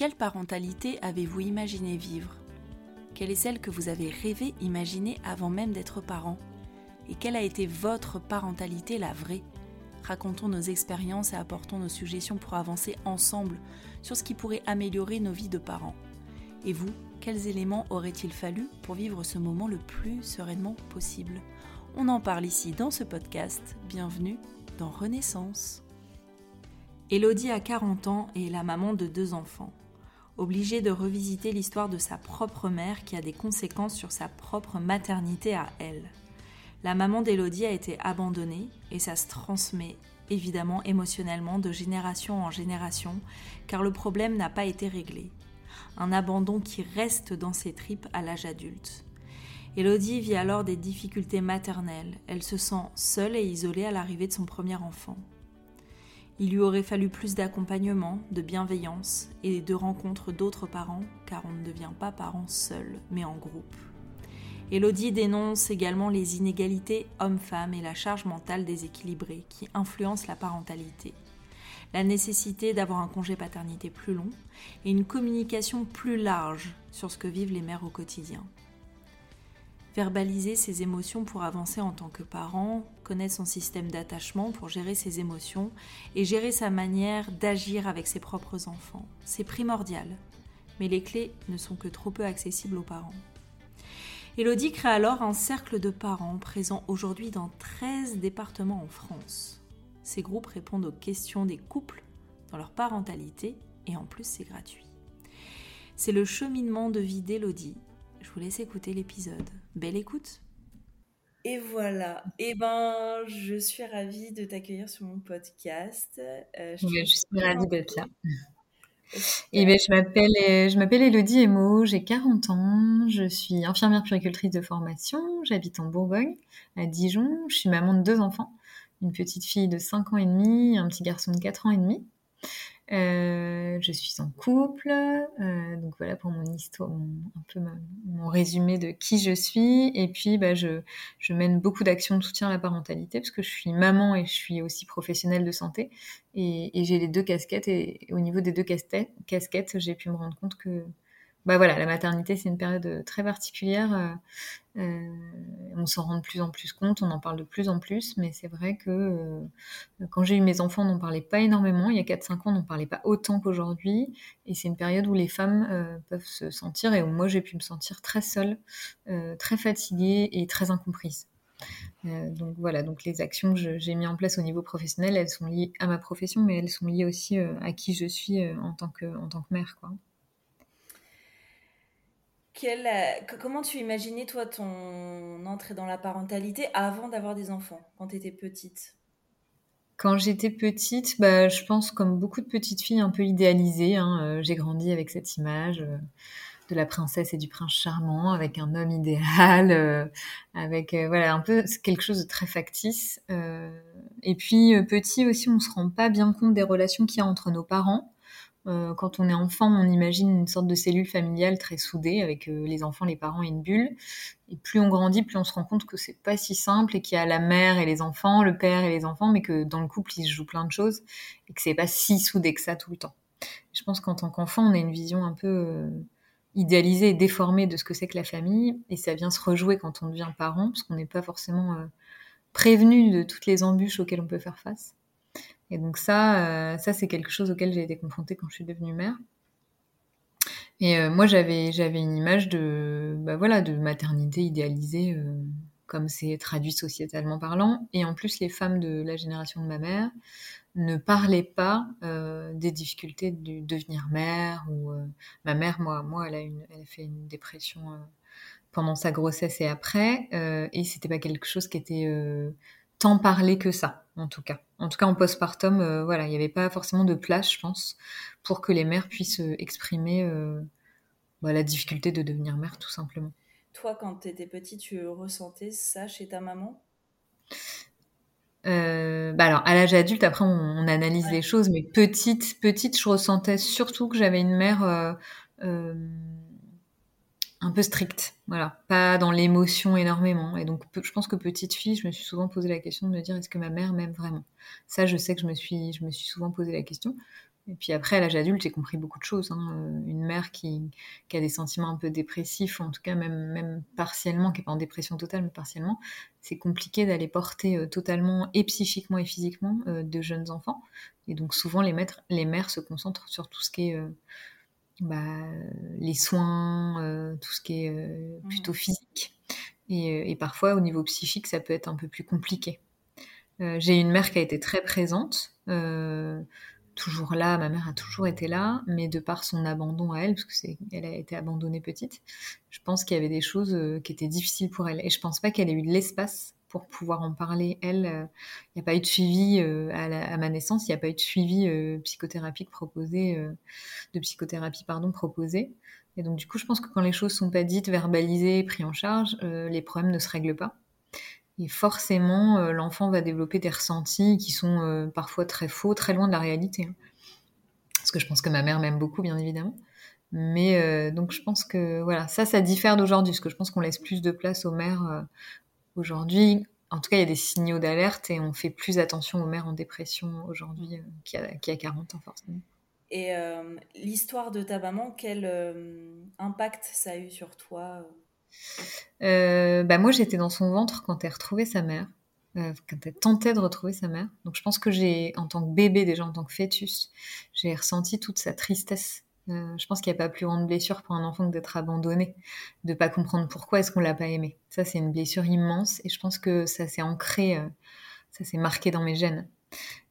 quelle parentalité avez-vous imaginé vivre? Quelle est celle que vous avez rêvé imaginer avant même d'être parent? Et quelle a été votre parentalité, la vraie? Racontons nos expériences et apportons nos suggestions pour avancer ensemble sur ce qui pourrait améliorer nos vies de parents. Et vous, quels éléments aurait-il fallu pour vivre ce moment le plus sereinement possible? On en parle ici dans ce podcast. Bienvenue dans Renaissance. Elodie a 40 ans et est la maman de deux enfants. Obligée de revisiter l'histoire de sa propre mère qui a des conséquences sur sa propre maternité à elle. La maman d'Elodie a été abandonnée et ça se transmet évidemment émotionnellement de génération en génération car le problème n'a pas été réglé un abandon qui reste dans ses tripes à l'âge adulte. Elodie vit alors des difficultés maternelles, elle se sent seule et isolée à l'arrivée de son premier enfant. Il lui aurait fallu plus d'accompagnement, de bienveillance et de rencontres d'autres parents, car on ne devient pas parent seul, mais en groupe. Elodie dénonce également les inégalités hommes-femmes et la charge mentale déséquilibrée qui influencent la parentalité la nécessité d'avoir un congé paternité plus long et une communication plus large sur ce que vivent les mères au quotidien. Verbaliser ses émotions pour avancer en tant que parent, son système d'attachement pour gérer ses émotions et gérer sa manière d'agir avec ses propres enfants. C'est primordial, mais les clés ne sont que trop peu accessibles aux parents. Elodie crée alors un cercle de parents présents aujourd'hui dans 13 départements en France. Ces groupes répondent aux questions des couples dans leur parentalité et en plus c'est gratuit. C'est le cheminement de vie d'Elodie. Je vous laisse écouter l'épisode. Belle écoute et voilà. Eh ben, je suis ravie de t'accueillir sur mon podcast. Euh, je, suis ravie d'être là. Et eh ben, je m'appelle, je m'appelle Elodie Emo, j'ai 40 ans, je suis infirmière puricultrice de formation, j'habite en Bourgogne, à Dijon, je suis maman de deux enfants une petite fille de 5 ans et demi, un petit garçon de 4 ans et demi. Euh, je suis en couple, euh, donc voilà pour mon histoire, un peu mon résumé de qui je suis. Et puis, bah, je, je mène beaucoup d'actions de soutien à la parentalité parce que je suis maman et je suis aussi professionnelle de santé. Et, et j'ai les deux casquettes. Et, au niveau des deux casquettes j'ai pu me rendre compte que bah voilà, la maternité, c'est une période euh, très particulière. Euh, euh, on s'en rend de plus en plus compte, on en parle de plus en plus, mais c'est vrai que quand j'ai eu mes enfants, on n'en parlait pas énormément. Il y a 4-5 ans, on n'en parlait pas autant qu'aujourd'hui. Et c'est une période où les femmes peuvent se sentir, et où moi j'ai pu me sentir très seule, très fatiguée et très incomprise. donc voilà, donc les actions que j'ai mises en place au niveau professionnel, elles sont liées à ma profession, mais elles sont liées aussi à qui je suis en tant que, en tant que mère. Quoi. Euh, comment tu imaginais, toi, ton entrée dans la parentalité avant d'avoir des enfants, quand tu étais petite? Quand j'étais petite, bah, je pense, comme beaucoup de petites filles, un peu idéalisées. Hein, euh, j'ai grandi avec cette image euh, de la princesse et du prince charmant, avec un homme idéal, avec voilà un peu quelque chose de très factice. et puis, petit aussi, on se rend pas bien compte des relations qu'il y a entre nos parents. Euh, quand on est enfant, on imagine une sorte de cellule familiale très soudée avec euh, les enfants, les parents et une bulle. Et plus on grandit, plus on se rend compte que c'est pas si simple et qu'il y a la mère et les enfants, le père et les enfants, mais que dans le couple, il se joue plein de choses et que c'est pas si soudé que ça tout le temps. Je pense qu'en tant qu'enfant, on a une vision un peu euh, idéalisée et déformée de ce que c'est que la famille et ça vient se rejouer quand on devient parent parce qu'on n'est pas forcément prévenu de toutes les embûches auxquelles on peut faire face. Et donc ça, euh, ça c'est quelque chose auquel j'ai été confrontée quand je suis devenue mère. Et euh, moi, j'avais j'avais une image de bah voilà de maternité idéalisée, euh, comme c'est traduit sociétalement parlant. Et en plus, les femmes de la génération de ma mère ne parlaient pas des difficultés de devenir mère. Ou ma mère, moi, moi, elle a une, elle a fait une dépression pendant sa grossesse et après, et c'était pas quelque chose qui était tant parlé que ça, en tout cas. En tout cas, en postpartum, euh, voilà, il n'y avait pas forcément de place, je pense, pour que les mères puissent euh, exprimer euh, bah, la difficulté de devenir mère, tout simplement. Toi, quand tu étais petite, tu ressentais ça chez ta maman? Bah alors à l'âge adulte après on, analyse les choses mais petite petite je ressentais surtout que j'avais une mère un peu stricte, voilà, pas dans l'émotion énormément. Et donc, je pense que petite fille, je me suis souvent posé la question de me dire est-ce que ma mère m'aime vraiment? Ça, je sais que je me suis, je me suis souvent posé la question. Et puis après, à l'âge adulte, j'ai compris beaucoup de choses. Hein. Une mère qui, qui, a des sentiments un peu dépressifs, en tout cas même, même partiellement, qui n'est pas en dépression totale, mais partiellement, c'est compliqué d'aller porter euh, totalement et psychiquement et physiquement euh, de jeunes enfants. Et donc souvent, les, maîtres, les mères se concentrent sur tout ce qui est... Euh, bah, les soins, tout ce qui est plutôt mmh. physique. Et, et, parfois, au niveau psychique, ça peut être un peu plus compliqué. j'ai une mère qui a été très présente, toujours là, ma mère a toujours été là, mais de par son abandon à elle, parce que c'est, elle a été abandonnée petite, je pense qu'il y avait des choses euh, qui étaient difficiles pour elle. Et je pense pas qu'elle ait eu de l'espace pour pouvoir en parler. Elle, euh, il n'y a pas eu de suivi euh, à, ma naissance, il n'y a pas eu de suivi psychothérapique proposé, de psychothérapie pardon proposé. Et donc du coup, je pense que quand les choses sont pas dites, verbalisées, prises en charge, les problèmes ne se règlent pas. Et forcément, euh, l'enfant va développer des ressentis qui sont euh, parfois très faux, très loin de la réalité. Hein. Parce que je pense que ma mère m'aime beaucoup, bien évidemment. Mais euh, donc je pense que voilà, ça, ça diffère d'aujourd'hui, parce que je pense qu'on laisse plus de place aux mères aujourd'hui. En tout cas, il y a des signaux d'alerte et on fait plus attention aux mères en dépression aujourd'hui qu'il y, a 40 ans, forcément. Et l'histoire de ta maman, quel impact ça a eu sur toi euh, bah moi, j'étais dans son ventre quand elle retrouvait sa mère, euh, quand elle tentait de retrouver sa mère. Donc, je pense que j'ai, en tant que bébé, déjà en tant que fœtus, j'ai ressenti toute sa tristesse. Euh, je pense qu'il n'y a pas plus grande blessure pour un enfant que d'être abandonné, de pas comprendre pourquoi est-ce qu'on l'a pas aimé. Ça, c'est une blessure immense, et je pense que ça s'est ancré, ça s'est marqué dans mes gènes.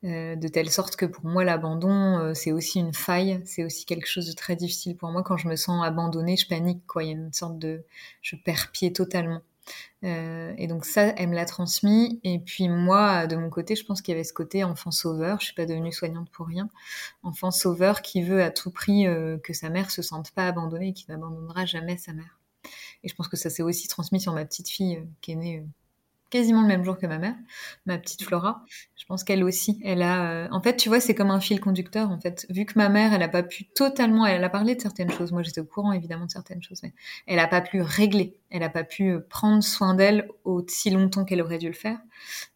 Euh, de telle sorte que pour moi l'abandon euh, c'est aussi une faille, c'est aussi quelque chose de très difficile pour moi quand je me sens abandonnée, je panique quoi, il y a une sorte de je perds pied totalement. Euh, et donc ça, elle me l'a transmis. Et puis moi, de mon côté, je pense qu'il y avait ce côté enfant sauveur. Je suis pas devenue soignante pour rien. Enfant sauveur qui veut à tout prix que sa mère se sente pas abandonnée et qui n'abandonnera jamais sa mère. Et je pense que ça s'est aussi transmis sur ma petite fille qui est née quasiment le même jour que ma mère, ma petite Flora. Je pense qu'elle aussi, elle a. Euh, en fait, tu vois, c'est comme un fil conducteur. En fait, vu que ma mère, elle a pas pu totalement, elle a parlé de certaines choses. Moi, j'étais au courant évidemment de certaines choses, mais elle a pas pu régler. Elle a pas pu euh, prendre soin d'elle aussi longtemps qu'elle aurait dû le faire.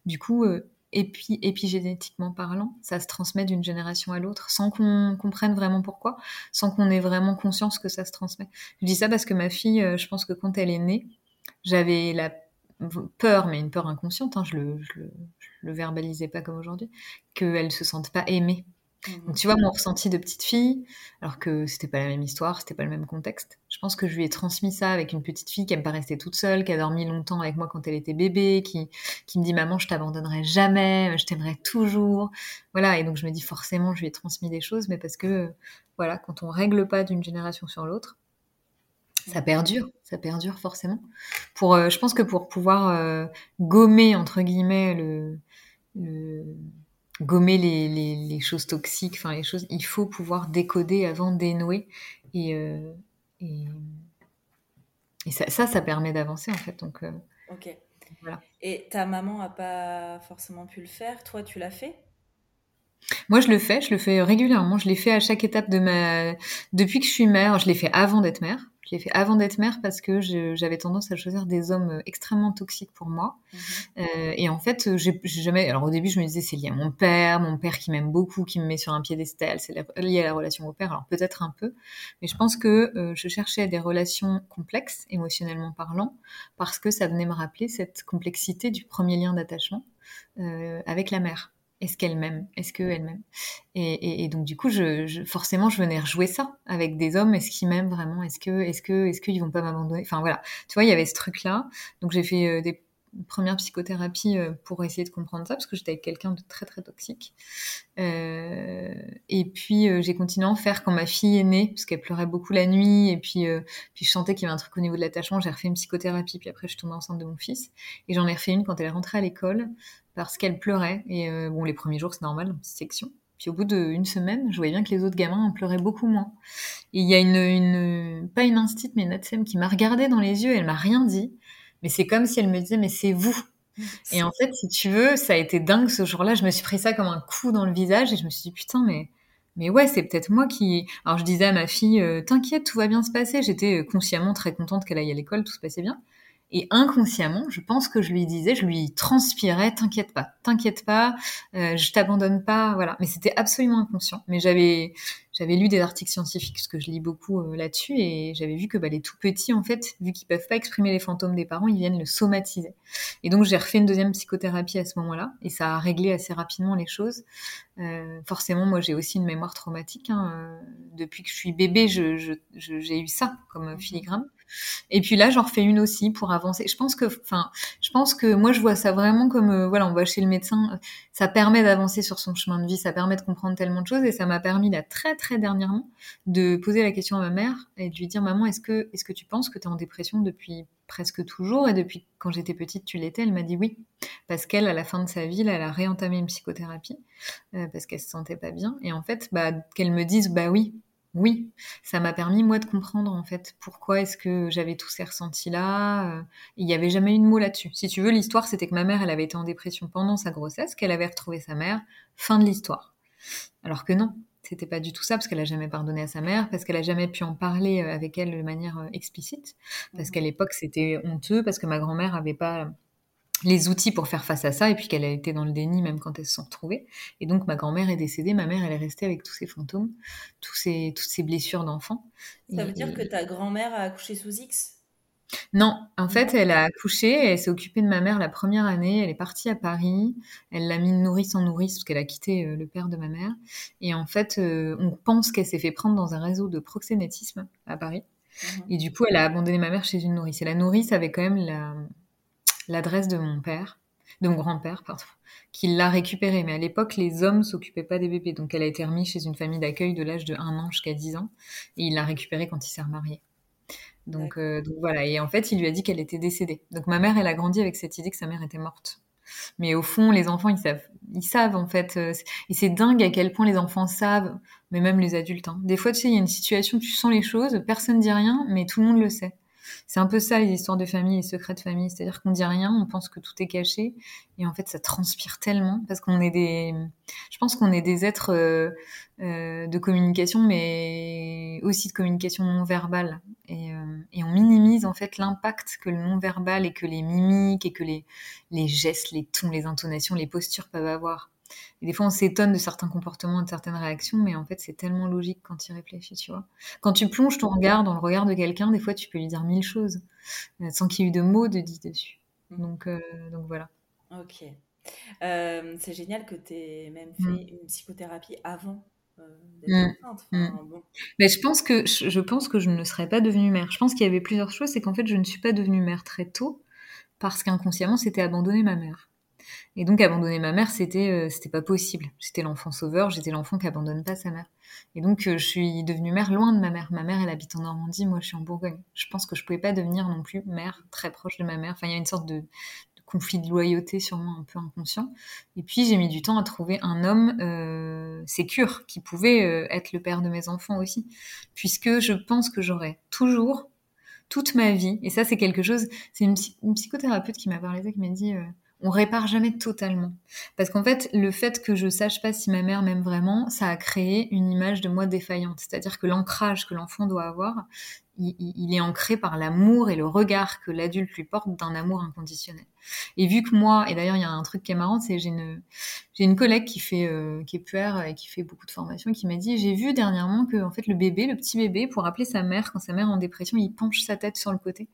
Du coup. Euh, épigénétiquement parlant, ça se transmet d'une génération à l'autre sans qu'on comprenne vraiment pourquoi, sans qu'on ait vraiment conscience que ça se transmet. Je dis ça parce que ma fille, je pense que quand elle est née, j'avais la peur, mais une peur inconsciente, hein, je, le, le, verbalisais pas comme aujourd'hui, qu'elle se sente pas aimée. Mmh. Donc tu vois, mon ressenti de petite fille, alors que c'était pas la même histoire, c'était pas le même contexte. Je pense que je lui ai transmis ça avec une petite fille qui aime pas rester toute seule, qui a dormi longtemps avec moi quand elle était bébé, qui, qui me dit maman, je t'abandonnerai jamais, je t'aimerai toujours. Voilà, et donc je me dis forcément, je lui ai transmis des choses, mais parce que voilà, quand on règle pas d'une génération sur l'autre, ça perdure, ça perdure forcément. Pour, euh, je pense que pour pouvoir euh, gommer entre guillemets le, gommer les, les, choses toxiques, enfin les choses, il faut pouvoir décoder avant de dénouer et, euh, et, ça, ça, ça, permet d'avancer en fait. Donc, ok. Voilà. Et ta maman a pas forcément pu le faire, toi tu l'as fait? Moi, je le fais, je le fais régulièrement. Je l'ai fait à chaque étape de ma. Depuis que je suis mère, je l'ai fait avant d'être mère. Je l'ai fait avant d'être mère parce que j'avais tendance à choisir des hommes euh, extrêmement toxiques pour moi. Mhm. Euh, et en fait, j'ai jamais. Alors au début, je me disais c'est lié à mon père, mon père qui m'aime beaucoup, qui me met sur un piédestal, c'est lié à la relation au père. Alors peut-être un peu, mais je pense que euh, je cherchais des relations complexes, émotionnellement parlant, parce que ça venait me rappeler cette complexité du premier lien d'attachement avec la mère. Est-ce qu'elle m'aime? Est-ce qu'elle m'aime? Et, et, donc du coup, je, forcément, je venais rejouer ça avec des hommes. Est-ce qu'ils m'aiment vraiment? Est-ce que, est-ce que, est-ce qu'ils vont pas m'abandonner? Enfin voilà, tu vois, il y avait ce truc-là. Donc j'ai fait euh, des premières psychothérapies euh, pour essayer de comprendre ça parce que j'étais avec quelqu'un de très très toxique. Euh, et puis j'ai continué à en faire quand ma fille est née parce qu'elle pleurait beaucoup la nuit. Et puis puis je sentais qu'il y avait un truc au niveau de l'attachement. J'ai refait une psychothérapie. Puis après je suis tombée enceinte de mon fils. Et j'en ai refait une quand elle est rentrée à l'école parce qu'elle pleurait. Et euh, bon, les premiers jours, c'est normal, section. Puis au bout d'une semaine, je voyais bien que les autres gamins en pleuraient beaucoup moins. Et il y a une, une, pas une instit, mais une ATSEM qui m'a regardée dans les yeux, elle m'a rien dit. Mais c'est comme si elle me disait, mais c'est vous. Et en fait, si tu veux, ça a été dingue ce jour-là. Je me suis pris ça comme un coup dans le visage et je me suis dit, putain, mais, mais ouais, c'est peut-être moi qui. Alors je disais à ma fille, euh, t'inquiète, tout va bien se passer. J'étais euh, consciemment très contente qu'elle aille à l'école, tout se passait bien. Et inconsciemment, je pense que je lui disais, je lui transpirais, t'inquiète pas, t'inquiète pas, euh, je t'abandonne pas, voilà. Mais c'était absolument inconscient. Mais j'avais, j'avais lu des articles scientifiques, parce que je lis beaucoup euh, là-dessus, et j'avais vu que bah, les tout petits, en fait, vu qu'ils peuvent pas exprimer les fantômes des parents, ils viennent le somatiser. Et donc j'ai refait une deuxième psychothérapie à ce moment-là, et ça a réglé assez rapidement les choses. Euh, forcément, moi j'ai aussi une mémoire traumatique. Hein. Euh, depuis que je suis bébé, j'ai je, je, eu ça comme mhm. filigrane. Et puis là, j'en refais une aussi pour avancer. Je pense que, enfin, je pense que moi, je vois ça vraiment comme, euh, voilà, on va chez le médecin. Ça permet d'avancer sur son chemin de vie, ça permet de comprendre tellement de choses, et ça m'a permis là très très dernièrement de poser la question à ma mère et de lui dire, maman, est-ce que, est-ce que tu penses que tu es en dépression depuis presque toujours et depuis quand j'étais petite, tu l'étais? Elle m'a dit oui, parce qu'elle, à la fin de sa vie, elle a réentamé une psychothérapie euh, parce qu'elle se sentait pas bien. Et en fait, bah, qu'elle me dise, bah oui, oui, ça m'a permis moi de comprendre en fait pourquoi est-ce que j'avais tous ces ressentis là. Euh, il n'y avait jamais eu de mot là-dessus. Si tu veux, l'histoire c'était que ma mère elle avait été en dépression pendant sa grossesse, qu'elle avait retrouvé sa mère. Fin de l'histoire. Alors que non, c'était pas du tout ça parce qu'elle a jamais pardonné à sa mère, parce qu'elle a jamais pu en parler euh, avec elle de manière euh, explicite, parce mmh. qu'à l'époque c'était honteux, parce que ma grand-mère avait pas les outils pour faire face à ça et puis qu'elle a été dans le déni même quand elles se sont retrouvées. Et donc ma grand-mère est décédée, ma mère elle est restée avec tous ces fantômes, tous ces, toutes ces blessures d'enfant. Ça veut dire que ta grand-mère a accouché sous X? Non, en fait, elle a accouché, elle s'est occupée de ma mère la première année, elle est partie à Paris, elle l'a mis nourrice en nourrice parce qu'elle a quitté euh, le père de ma mère. Et en fait, euh, on pense qu'elle s'est fait prendre dans un réseau de proxénétisme à Paris. Mhm. Et du coup, elle a abandonné ma mère chez une nourrice. Et la nourrice avait quand même la, l'adresse de mon père, de mon grand-père, pardon, qui l'a récupérée. Mais à l'époque, les hommes s'occupaient pas des bébés. Donc elle a été remise chez une famille d'accueil de l'âge de 1 an jusqu'à 10 ans. Et il l'a récupérée quand il s'est remarié. Donc, euh, donc, voilà. Et en fait, il lui a dit qu'elle était décédée. Donc ma mère, elle a grandi avec cette idée que sa mère était morte. Mais au fond, les enfants, ils savent. Ils savent, en fait. Euh, et c'est dingue à quel point les enfants savent, mais même les adultes. Hein. Des fois, tu sais, il y a une situation, tu sens les choses, personne ne dit rien, mais tout le monde le sait. C'est un peu ça les histoires de famille, les secrets de famille, c'est-à-dire qu'on dit rien, on pense que tout est caché, et en fait ça transpire tellement parce qu'on est des, je pense qu'on est des êtres euh, euh, de communication, mais aussi de communication non verbale, et, euh, et on minimise en fait l'impact que le non verbal et que les mimiques et que les les gestes, les tons, les intonations, les postures peuvent avoir. Et des fois, on s'étonne de certains comportements, de certaines réactions, mais en fait, c'est tellement logique quand tu y réfléchis, tu vois. Quand tu plonges ton regard dans le regard de quelqu'un, des fois, tu peux lui dire mille choses, euh, sans qu'il y ait eu de mots de dit dessus. Mmh. Donc, euh, donc voilà. Ok. Euh, c'est génial que tu aies même fait mmh. une psychothérapie avant d'être mmh. Mais je pense que je pense que je ne serais pas devenue mère. Je pense qu'il y avait plusieurs choses. C'est qu'en fait, je ne suis pas devenue mère très tôt parce qu'inconsciemment, c'était abandonner ma mère. Et donc abandonner ma mère, c'était euh, c'était pas possible. J'étais l'enfant sauveur, j'étais l'enfant qui abandonne pas sa mère. Et donc euh, je suis devenue mère loin de ma mère. Ma mère, elle habite en Normandie, moi je suis en Bourgogne. Je pense que je pouvais pas devenir non plus mère très proche de ma mère. Enfin, il y a une sorte de, conflit de loyauté sûrement un peu inconscient. Et puis j'ai mis du temps à trouver un homme euh, sécure qui pouvait euh, être le père de mes enfants aussi, puisque je pense que j'aurais toujours toute ma vie, et ça c'est quelque chose, c'est une, psychothérapeute qui m'a parlé qui m'a dit, on répare jamais totalement. Parce qu'en fait, le fait que je sache pas si ma mère m'aime vraiment, ça a créé une image de moi défaillante. C'est-à-dire que l'ancrage que l'enfant doit avoir, il, est ancré par l'amour et le regard que l'adulte lui porte d'un amour inconditionnel. Et vu que moi, et d'ailleurs il y a un truc qui est marrant, c'est j'ai une j'ai une collègue qui fait euh, qui est puère et qui fait beaucoup de formations qui m'a dit j'ai vu dernièrement que en fait le bébé, le petit bébé, pour appeler sa mère quand sa mère est en dépression, il penche sa tête sur le côté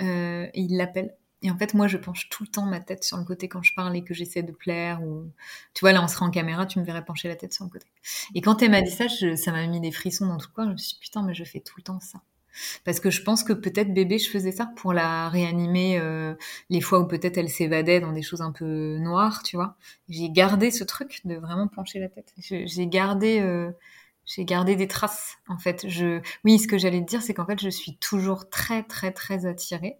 euh, et il l'appelle. Et en fait, moi, je penche tout le temps ma tête sur le côté quand je parle et que j'essaie de plaire. Ou tu vois, là, on sera en caméra, tu me verrais pencher la tête sur le côté. Et quand elle m'a dit ça, ça m'a mis des frissons dans tout le corps. Je me suis dit, putain, mais je fais tout le temps ça. Parce que je pense que peut-être bébé, je faisais ça pour la réanimer euh, les fois où peut-être elle s'évadait dans des choses un peu noires, tu vois. J'ai gardé ce truc de vraiment pencher la tête. J'ai gardé, euh, j'ai gardé des traces. En fait, je, oui, ce que j'allais te dire, c'est qu'en fait, je suis toujours très, très, très attirée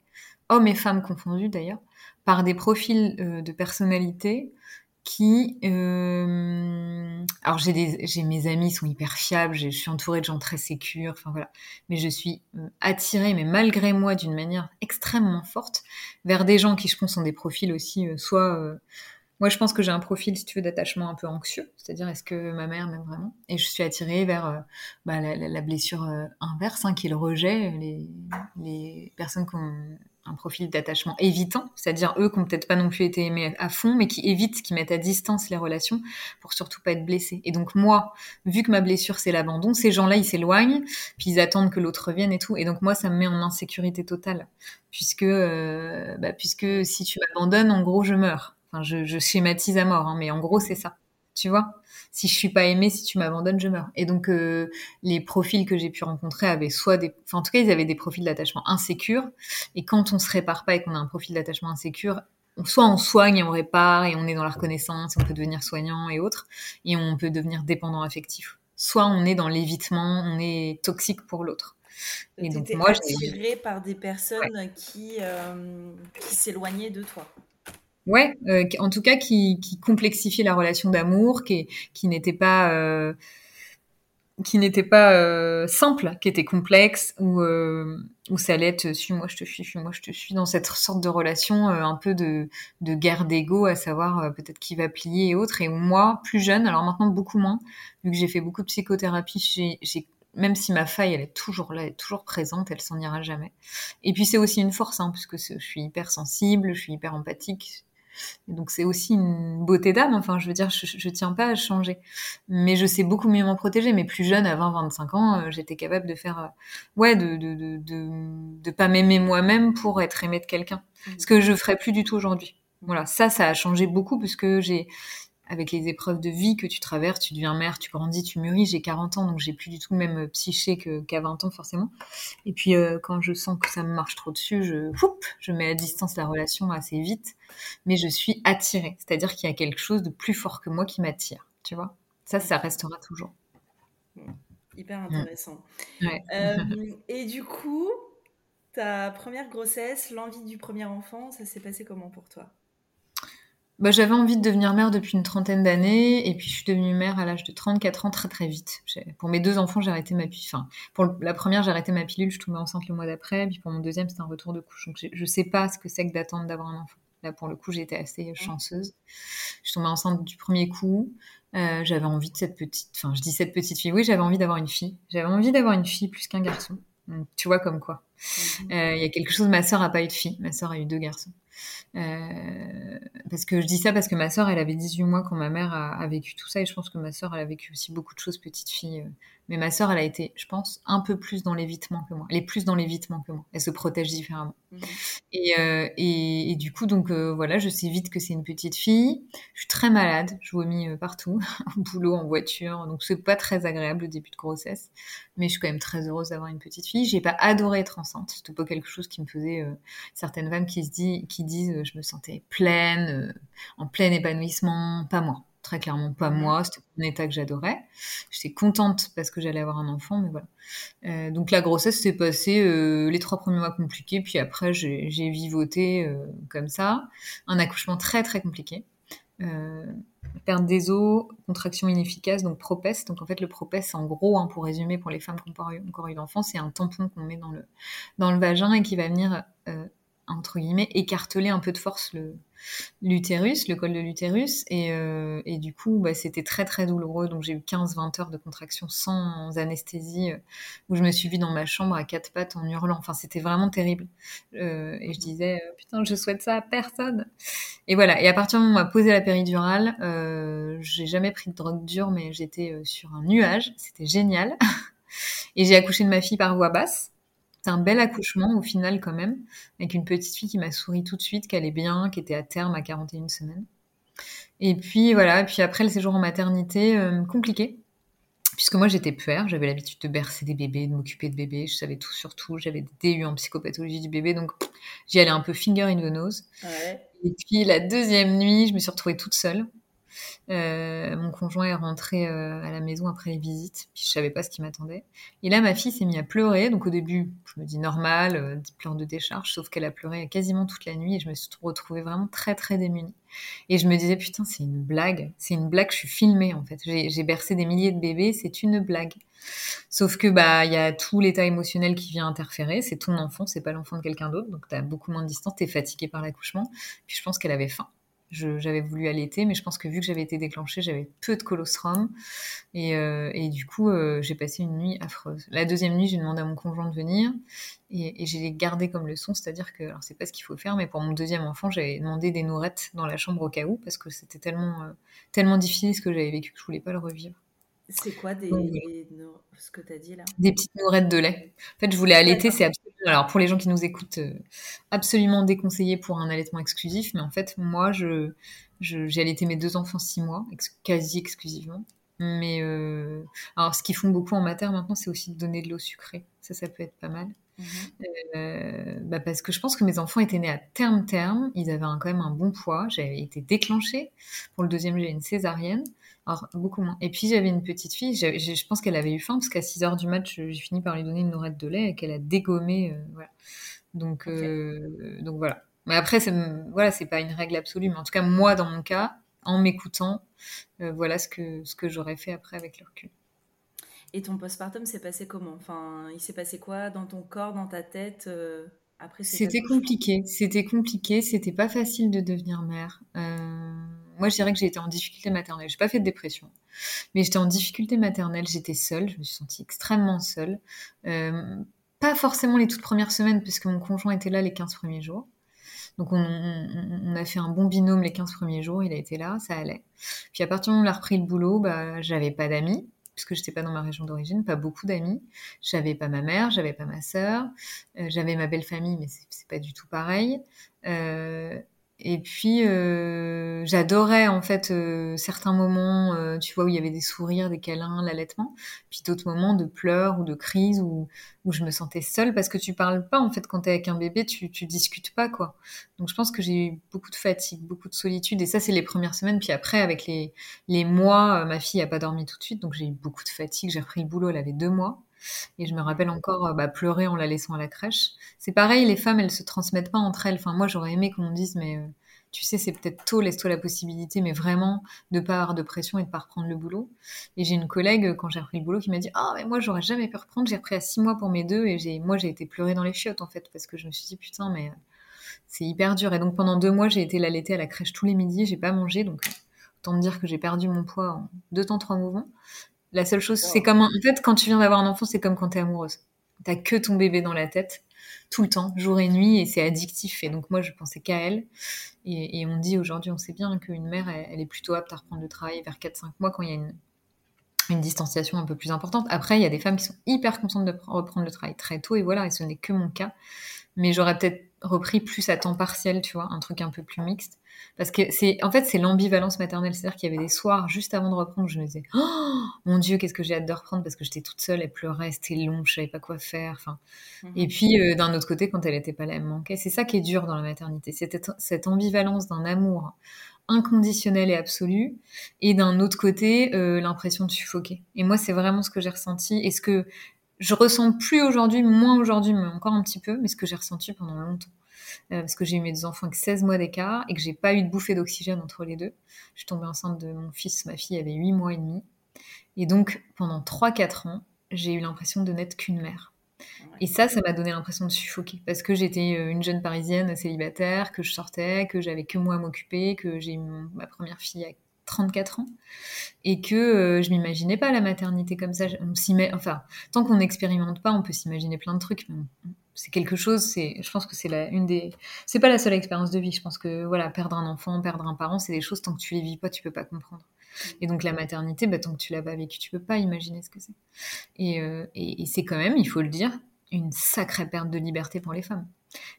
hommes et femmes confondus d'ailleurs, par des profils euh, de personnalité qui euh, alors j'ai des j'ai mes amis sont hyper fiables je suis entourée de gens très sécures enfin voilà mais je suis euh, attirée mais malgré moi d'une manière extrêmement forte vers des gens qui je pense sont des profils aussi soit Moi, je pense que j'ai un profil, si tu veux, d'attachement un peu anxieux, c'est-à-dire est-ce que ma mère m'aime vraiment? Et je suis attirée vers bah, la, blessure inverse, hein, qui est le rejet. Les, les personnes qui ont un profil d'attachement évitant, c'est-à-dire eux qui n'ont peut-être pas non plus été aimés à fond, mais qui évitent, qui mettent à distance les relations pour surtout pas être blessés. Et donc moi, vu que ma blessure c'est l'abandon, ces gens-là ils s'éloignent, puis ils attendent que l'autre revienne et tout. Et donc moi ça me met en insécurité totale, puisque euh, bah, puisque si tu m'abandonnes, en gros je meurs. Enfin je, je schématise à mort, hein, mais en gros c'est ça, tu vois si je suis pas aimée, si tu m'abandonnes, je meurs. Et donc euh, les profils que j'ai pu rencontrer avaient soit des, enfin en tout cas ils avaient des profils d'attachement insécures. Et quand on se répare pas et qu'on a un profil d'attachement insécure, soit on soigne et on répare et on est dans la reconnaissance, on peut devenir soignant et autres, et on peut devenir dépendant affectif. Soit on est dans l'évitement, on est toxique pour l'autre. Et donc moi, attiré par des personnes qui, euh, qui s'éloignaient de toi. Ouais, euh, en tout cas qui, qui complexifiait la relation d'amour, qui, qui n'était pas euh, qui n'était pas euh, simple, qui était complexe, où, euh, où ça allait être suis-moi, je te suis, suis-moi, je te suis, dans cette sorte de relation euh, un peu de, de guerre d'ego, à savoir peut-être qui va plier et autres. Et moi, plus jeune, alors maintenant beaucoup moins, vu que j'ai fait beaucoup de psychothérapie, j'ai même si ma faille, elle est toujours là, elle est toujours présente, elle s'en ira jamais. Et puis c'est aussi une force, hein, puisque je suis hyper sensible, je suis hyper empathique, donc c'est aussi une beauté d'âme. Enfin, je veux dire, je, je, tiens pas à changer, mais je sais beaucoup mieux m'en protéger. Mais plus jeune, à 20-25 ans, euh, j'étais capable de faire, euh, ouais, de de, de, de, de pas m'aimer moi-même pour être aimée de quelqu'un. Mmh. Ce que je ferais plus du tout aujourd'hui. Voilà, ça, ça a changé beaucoup puisque j'ai avec les épreuves de vie que tu traverses, tu deviens mère, tu grandis, tu mûris. J'ai 40 ans, donc j'ai plus du tout le même euh, psyché qu'à 20 ans forcément. Et puis euh, quand je sens que ça me marche trop dessus, je, je mets à distance la relation assez vite, mais je suis attirée. C'est-à-dire qu'il y a quelque chose de plus fort que moi qui m'attire. Tu vois Ça, ça restera toujours. Hyper intéressant. Euh, et du coup, ta première grossesse, l'envie du premier enfant, ça s'est passé comment pour toi? Bah, j'avais envie de devenir mère depuis une trentaine d'années et puis je suis devenue mère à l'âge de 34 ans très très vite. Pour mes deux enfants, j'ai arrêté ma pilule. Enfin, pour la première, j'ai arrêté ma pilule, je tombais enceinte le mois d'après. Puis pour mon deuxième, c'était un retour de couche. Donc je sais pas ce que c'est que d'attendre d'avoir un enfant. Là, pour le coup, été assez chanceuse. Je suis tombée enceinte du premier coup. Euh, j'avais envie de cette petite, enfin, je dis cette petite fille. Oui, j'avais envie d'avoir une fille. J'avais envie d'avoir une fille plus qu'un garçon. Donc, tu vois comme quoi. Euh, il y a quelque chose. Ma sœur a pas eu de fille. Ma sœur a eu deux garçons. Euh, parce que je dis ça parce que ma sœur, elle avait 18 mois quand ma mère a, a, vécu tout ça, et je pense que ma sœur, elle a vécu aussi beaucoup de choses petite fille. Euh, mais ma sœur, elle a été, je pense, un peu plus dans l'évitement que moi. Elle est plus dans l'évitement que moi. Elle se protège différemment. Mmh. Et, euh, et, et, du coup, donc euh, voilà, je sais vite que c'est une petite fille. Je suis très malade. Je vomis partout, au boulot, en voiture. Donc c'est pas très agréable le début de grossesse. Mais je suis quand même très heureuse d'avoir une petite fille. J'ai pas adoré être enceinte. C'était pas quelque chose qui me faisait euh, certaines femmes qui se disent, qui disent, je me sentais pleine, en plein épanouissement. Pas moi très clairement pas moi, c'était un état que j'adorais. J'étais contente parce que j'allais avoir un enfant, mais voilà. Euh, donc la grossesse s'est passée euh, les trois premiers mois compliqués, puis après j'ai vivoté euh, comme ça. Un accouchement très très compliqué. Euh, perte des os, contraction inefficace, donc propès. Donc en fait le propès, en gros, hein, pour résumer pour les femmes qui pas encore eu d'enfant, c'est un tampon qu'on met dans le, dans le vagin et qui va venir entre guillemets, écarteler un peu de force le l'utérus, le col de l'utérus. Et, euh, et, du coup, bah, c'était très très douloureux. Donc j'ai eu 15-20 heures de contraction sans anesthésie, euh, où je me suis vue dans ma chambre à quatre pattes en hurlant. Enfin, c'était vraiment terrible. Euh, et je disais, euh, putain, je souhaite ça à personne. Et voilà. Et à partir du moment où on m'a posé la péridurale, euh, j'ai jamais pris de drogue dure, mais j'étais sur un nuage. C'était génial. et j'ai accouché de ma fille par voie basse. C'est un bel accouchement au final quand même, avec une petite fille qui m'a souri tout de suite, qu'elle est bien, qui était à terme à 41 semaines. Et puis voilà, et puis après le séjour en maternité, euh, compliqué, puisque moi j'étais puère, j'avais l'habitude de bercer des bébés, de m'occuper de bébés, je savais tout sur tout, j'avais des DU en psychopathologie du bébé, donc j'y allais un peu finger in the nose. Et puis la deuxième nuit, je me suis retrouvée toute seule. Euh, mon conjoint est rentré euh, à la maison après les visites, puis je savais pas ce qui m'attendait. Et là, ma fille s'est mise à pleurer. Donc au début, je me dis normal, euh, de décharge, sauf qu'elle a pleuré quasiment toute la nuit et je me suis retrouvée vraiment très très démunie. Et je me disais putain, c'est une blague, c'est une blague. Je suis filmée en fait. J'ai bercé des milliers de bébés, c'est une blague. Sauf que bah il y a tout l'état émotionnel qui vient interférer. C'est ton enfant, c'est pas l'enfant de quelqu'un d'autre, donc tu as beaucoup moins de distance, t'es fatiguée par l'accouchement. Puis je pense qu'elle avait faim j'avais voulu allaiter, mais je pense que vu que j'avais été déclenchée, j'avais peu de colostrum. Et, euh, et du coup, euh, j'ai passé une nuit affreuse. La deuxième nuit, j'ai demandé à mon conjoint de venir et, et j'ai gardé comme leçon, c'est-à-dire que, alors c'est pas ce qu'il faut faire, mais pour mon deuxième enfant, j'avais demandé des nourettes dans la chambre au cas où, parce que c'était tellement, euh, tellement difficile ce que j'avais vécu que je voulais pas le revivre. C'est quoi des, ce que tu as dit là? Des petites nourettes de lait. En fait, je voulais allaiter, c'est absolument, alors pour les gens qui nous écoutent, euh, absolument déconseillé pour un allaitement exclusif, mais en fait, moi, je, j'ai allaité mes deux enfants six mois, quasi exclusivement. Mais euh, alors, ce qu'ils font beaucoup en mater maintenant, c'est aussi de donner de l'eau sucrée. Ça, ça peut être pas mal. Mhm. Euh, bah parce que je pense que mes enfants étaient nés à terme terme, ils avaient quand même un bon poids, j'avais été déclenchée. Pour le deuxième, j'ai une césarienne. Alors, beaucoup moins. Et puis, j'avais une petite fille, je pense qu'elle avait eu faim, parce qu'à 6 heures du match, j'ai fini par lui donner une nourette de lait et qu'elle a dégommé. Euh, voilà. Donc, euh, donc voilà. Mais après, voilà, c'est pas une règle absolue, mais en tout cas, moi, dans mon cas, en m'écoutant, euh, voilà ce que, ce que j'aurais fait après avec le recul. Et ton postpartum s'est passé comment? Enfin, il s'est passé quoi dans ton corps, dans ta tête après C'était compliqué, c'était compliqué, c'était pas facile de devenir mère. Euh, moi, je dirais que j'ai été en difficulté maternelle. J'ai pas fait de dépression, mais j'étais en difficulté maternelle. J'étais seule. Je me suis sentie extrêmement seule. Euh, pas forcément les toutes premières semaines, puisque mon conjoint était là les 15 premiers jours. Donc on, a fait un bon binôme les 15 premiers jours, il a été là, ça allait. Puis à partir du moment où on a repris le boulot, bah, j'avais pas d'amis, puisque j'étais pas dans ma région d'origine, pas beaucoup d'amis. J'avais pas ma mère, j'avais pas ma sœur, euh, j'avais ma belle famille, mais c'est pas du tout pareil. Euh, et puis euh, j'adorais en fait euh, certains moments, euh, tu vois, où il y avait des sourires, des câlins, l'allaitement, puis d'autres moments de pleurs ou de crises où, où je me sentais seule parce que tu parles pas en fait quand t'es avec un bébé, tu, tu discutes pas quoi. Donc je pense que j'ai eu beaucoup de fatigue, beaucoup de solitude et ça c'est les premières semaines. Puis après avec les, les mois, ma fille a pas dormi tout de suite, donc j'ai eu beaucoup de fatigue. J'ai repris le boulot, elle avait deux mois. Et je me rappelle encore bah, pleurer en la laissant à la crèche. C'est pareil, les femmes, elles se transmettent pas entre elles. Enfin, moi, j'aurais aimé qu'on me dise, mais euh, tu sais, c'est peut-être tôt, laisse-toi la possibilité, mais vraiment de pas avoir de pression et de pas reprendre le boulot. Et j'ai une collègue, quand j'ai repris le boulot, qui m'a dit, ah, mais moi, j'aurais jamais pu reprendre. J'ai repris à six mois pour mes deux et j'ai, moi, j'ai été pleurer dans les chiottes, en fait, parce que je me suis dit, putain, mais euh, c'est hyper dur. Et donc, pendant deux mois, j'ai été l'allaiter à la crèche tous les midis, j'ai pas mangé, donc autant me dire que j'ai perdu mon poids en deux temps, trois mouvements. La seule chose, c'est comme, en fait, quand tu viens d'avoir un enfant, c'est comme quand t'es amoureuse. T'as que ton bébé dans la tête, tout le temps, jour et nuit, et c'est addictif. Et donc, moi, je pensais qu'à elle. Et, on dit aujourd'hui, on sait bien qu'une mère, elle, est plutôt apte à reprendre le travail vers 4-5 mois quand il y a une, une distanciation un peu plus importante. Après, il y a des femmes qui sont hyper contentes de reprendre le travail très tôt, et voilà, et ce n'est que mon cas. Mais j'aurais peut-être repris plus à temps partiel, tu vois, un truc un peu plus mixte. Parce que c'est, en fait, c'est l'ambivalence maternelle. C'est-à-dire qu'il y avait des soirs, juste avant de reprendre, je me disais, oh mon Dieu, qu'est-ce que j'ai hâte de reprendre parce que j'étais toute seule, elle pleurait, c'était long, je savais pas quoi faire. Enfin, mhm. et puis euh, d'un autre côté, quand elle était pas là, elle me manquait. C'est ça qui est dur dans la maternité. C'était cette ambivalence d'un amour inconditionnel et absolu, et d'un autre côté, euh, l'impression de suffoquer. Et moi, c'est vraiment ce que j'ai ressenti, et ce que je ressens plus aujourd'hui, moins aujourd'hui, mais encore un petit peu, mais ce que j'ai ressenti pendant longtemps. Euh, parce que j'ai eu mes deux enfants avec 16 mois d'écart et que j'ai pas eu de bouffée d'oxygène entre les deux. Je suis tombée enceinte de mon fils, ma fille avait 8 mois et demi. Et donc, pendant 3-4 ans, j'ai eu l'impression de n'être qu'une mère. Et ça, ça m'a donné l'impression de suffoquer parce que j'étais euh, une jeune parisienne célibataire, que je sortais, que j'avais que moi à m'occuper, que j'ai eu ma première fille à 34 ans et que euh, je m'imaginais pas la maternité comme ça. On s'y met, enfin, tant qu'on n'expérimente pas, on peut s'imaginer plein de trucs, c'est quelque chose c'est je pense que c'est la une des c'est pas la seule expérience de vie. Je pense que voilà perdre un enfant perdre un parent c'est des choses tant que tu les vis pas tu peux pas comprendre. Et donc la maternité bah, tant que tu l'as pas vécu tu peux pas imaginer ce que c'est. Et, euh, et, c'est quand même il faut le dire une sacrée perte de liberté pour les femmes.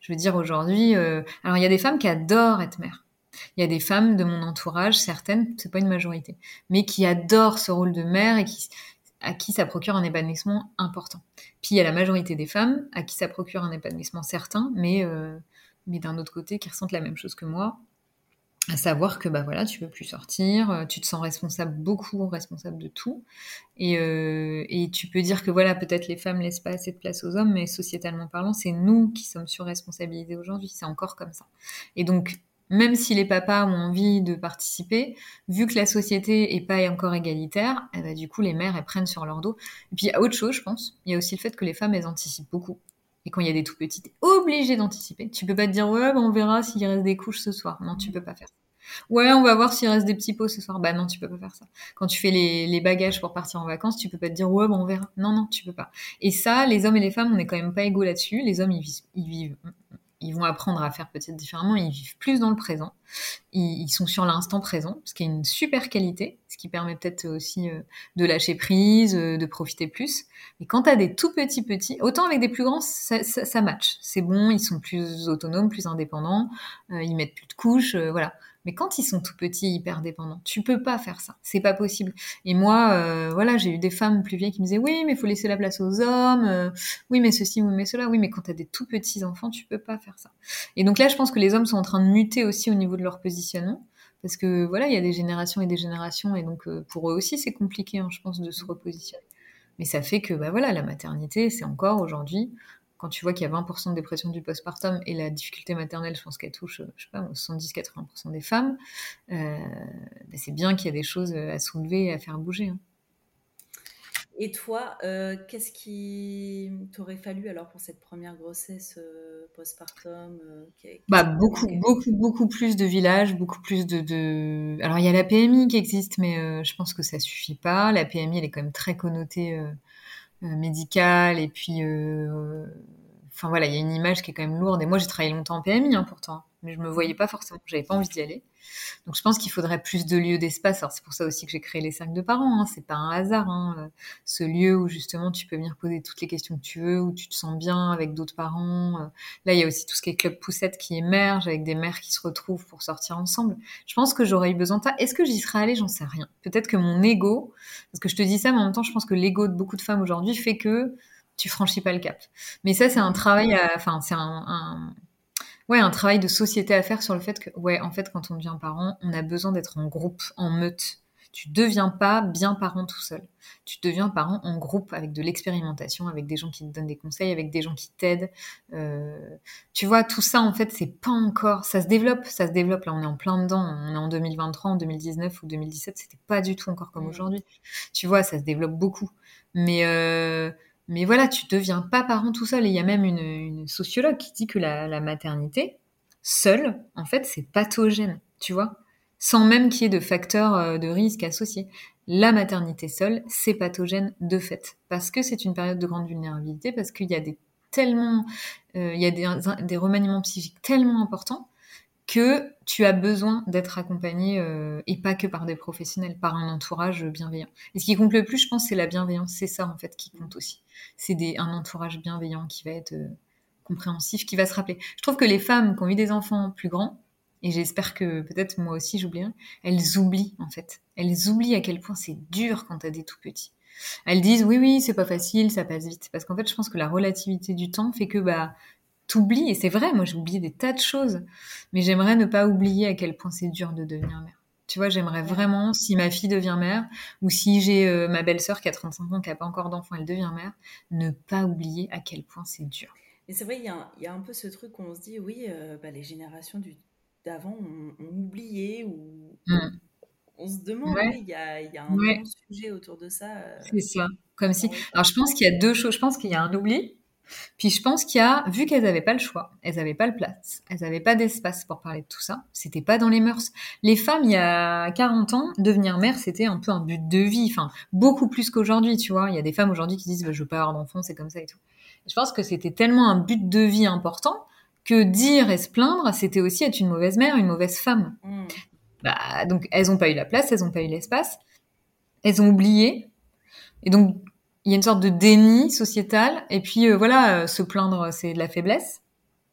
Je veux dire aujourd'hui euh, alors il y a des femmes qui adorent être mères. Il y a des femmes de mon entourage certaines c'est pas une majorité mais qui adorent ce rôle de mère et qui à qui ça procure un épanouissement important. Puis il y a la majorité des femmes à qui ça procure un épanouissement certain, mais, euh, mais d'un autre côté qui ressentent la même chose que moi, à savoir que bah voilà, tu peux plus sortir, euh, tu te sens responsable beaucoup, responsable de tout, et, euh, et tu peux dire que voilà, peut-être les femmes laissent pas assez de place aux hommes, mais sociétalement parlant, c'est nous qui sommes surresponsabilisés aujourd'hui, c'est encore comme ça. Et donc même si les papas ont envie de participer, vu que la société est pas encore égalitaire, eh ben, du coup les mères elles prennent sur leur dos. Et puis il y a autre chose, je pense. Il y a aussi le fait que les femmes elles anticipent beaucoup. Et quand il y a des tout petits, t'es obligé d'anticiper. Tu peux pas te dire ouais, ben, on verra s'il reste des couches ce soir. Non, tu peux pas faire. Ouais, on va voir s'il reste des petits pots ce soir. Bah non, tu peux pas faire ça. Quand tu fais les, les bagages pour partir en vacances, tu peux pas te dire ouais, bon, on verra. Non, non, tu peux pas. Et ça, les hommes et les femmes, on est quand même pas égaux là-dessus. Les hommes, ils vivent, ils vivent ils vont apprendre à faire peut-être différemment, ils vivent plus dans le présent, ils, sont sur l'instant présent, ce qui est une super qualité, ce qui permet peut-être aussi euh, de lâcher prise, euh, de profiter plus. Mais quand tu as des tout petits petits, autant avec des plus grands, ça, ça, match, c'est bon, ils sont plus autonomes, plus indépendants, euh, ils mettent plus de couches, voilà. Mais quand ils sont tout petits, hyper dépendants, tu peux pas faire ça. C'est pas possible. Et moi, euh, voilà, j'ai eu des femmes plus vieilles qui me disaient oui, mais il faut laisser la place aux hommes. Euh, oui, mais ceci, oui, mais cela. Oui, mais quand tu as des tout petits enfants, tu peux pas faire ça. Et donc là, je pense que les hommes sont en train de muter aussi au niveau de leur positionnement. Parce que voilà, il y a des générations et des générations, et donc euh, pour eux aussi, c'est compliqué, hein, je pense, de se repositionner. Mais ça fait que, bah voilà, la maternité, c'est encore aujourd'hui quand tu vois qu'il y a 20% de dépression du postpartum et la difficulté maternelle, je pense qu'elle touche, je sais pas, 70-80% des femmes, euh, bah, c'est bien qu'il y a des choses à soulever et à faire bouger. Hein. Et toi, euh, qu'est-ce qui t'aurait fallu alors pour cette première grossesse euh, postpartum Bah beaucoup, beaucoup, beaucoup plus de villages, beaucoup plus de, de... Alors il y a la PMI qui existe, mais je pense que ça suffit pas. La PMI, elle est quand même très connotée euh, médicale et puis euh, enfin voilà, il y a une image qui est quand même lourde. Et moi, j'ai travaillé longtemps en PMI, hein, pourtant, mais je me voyais pas forcément, j'avais pas envie d'y aller. Donc, je pense qu'il faudrait plus de lieux d'espace. Alors, c'est pour ça aussi que j'ai créé les cercles de parents. Hein. C'est pas un hasard. Hein. Ce lieu où justement tu peux venir poser toutes les questions que tu veux, où tu te sens bien avec d'autres parents. Euh. Là, il y a aussi tout ce qui est club poussette qui émerge avec des mères qui se retrouvent pour sortir ensemble. Je pense que j'aurais eu besoin de ça. Est-ce que j'y serais allée? J'en sais rien. Peut-être que mon ego, parce que je te dis ça, mais en même temps, je pense que l'ego de beaucoup de femmes aujourd'hui fait que tu franchis pas le cap. Mais ça, c'est un travail, enfin, c'est un, ouais, un travail de société à faire sur le fait que, ouais, en fait, quand on devient parent, on a besoin d'être en groupe, en meute. Tu deviens pas bien parent tout seul. Tu deviens parent en groupe avec de l'expérimentation, avec des gens qui te donnent des conseils, avec des gens qui t'aident. Euh, tu vois, tout ça, en fait, c'est pas encore. Ça se développe, ça se développe. Là, on est en plein dedans. On est en 2023, en 2019 ou 2017. C'était pas du tout encore comme mmh. aujourd'hui. Tu vois, ça se développe beaucoup. Mais euh, mais voilà, tu deviens pas parent tout seul. Et il y a même une, sociologue qui dit que la, maternité, seule, en fait, c'est pathogène, tu vois, sans même qu'il y ait de facteurs euh, de risque associés. La maternité seule, c'est pathogène de fait, parce que c'est une période de grande vulnérabilité, parce qu'il y a des tellement, euh, il y a des, des remaniements psychiques tellement importants que tu as besoin d'être accompagné euh, et pas que par des professionnels, par un entourage bienveillant. Et ce qui compte le plus, je pense, c'est la bienveillance. C'est ça en fait qui compte aussi. C'est un entourage bienveillant qui va être euh, compréhensif, qui va se rappeler. Je trouve que les femmes qui ont eu des enfants plus grands, et j'espère que peut-être moi aussi j'oublierai, elles oublient en fait. Elles oublient à quel point c'est dur quand t'as des tout petits. Elles disent oui oui c'est pas facile, ça passe vite. Parce qu'en fait je pense que la relativité du temps fait que bah t'oublies, et c'est vrai, moi j'ai oublié des tas de choses, mais j'aimerais ne pas oublier à quel point c'est dur de devenir mère. Tu vois, j'aimerais vraiment, si ma fille devient mère, ou si j'ai euh, ma belle-sœur qui a 35 ans, qui n'a pas encore d'enfant, elle devient mère, ne pas oublier à quel point c'est dur. Et c'est vrai, il y, a un peu ce truc où on se dit, oui, euh, bah, les générations d'avant ont, oublié, ou mm. on se demande, il y, a, un grand sujet autour de ça. Euh, c'est ça, comme si... Alors je pense qu'il y a deux choses, je pense qu'il y a un oubli, puis je pense qu'il y a, vu qu'elles n'avaient pas le choix, elles n'avaient pas le place, elles n'avaient pas d'espace pour parler de tout ça, c'était pas dans les mœurs. Les femmes, il y a 40 ans, devenir mère, c'était un peu un but de vie, enfin, beaucoup plus qu'aujourd'hui, tu vois. Il y a des femmes aujourd'hui qui disent, bah, je veux pas avoir d'enfant, c'est comme ça et tout. Je pense que c'était tellement un but de vie important que dire et se plaindre, c'était aussi être une mauvaise mère, une mauvaise femme. Mmh. Bah, donc, elles n'ont pas eu la place, elles n'ont pas eu l'espace, elles ont oublié. Et donc, il y a une sorte de déni sociétal. Et puis euh, voilà, euh, se plaindre, c'est de la faiblesse.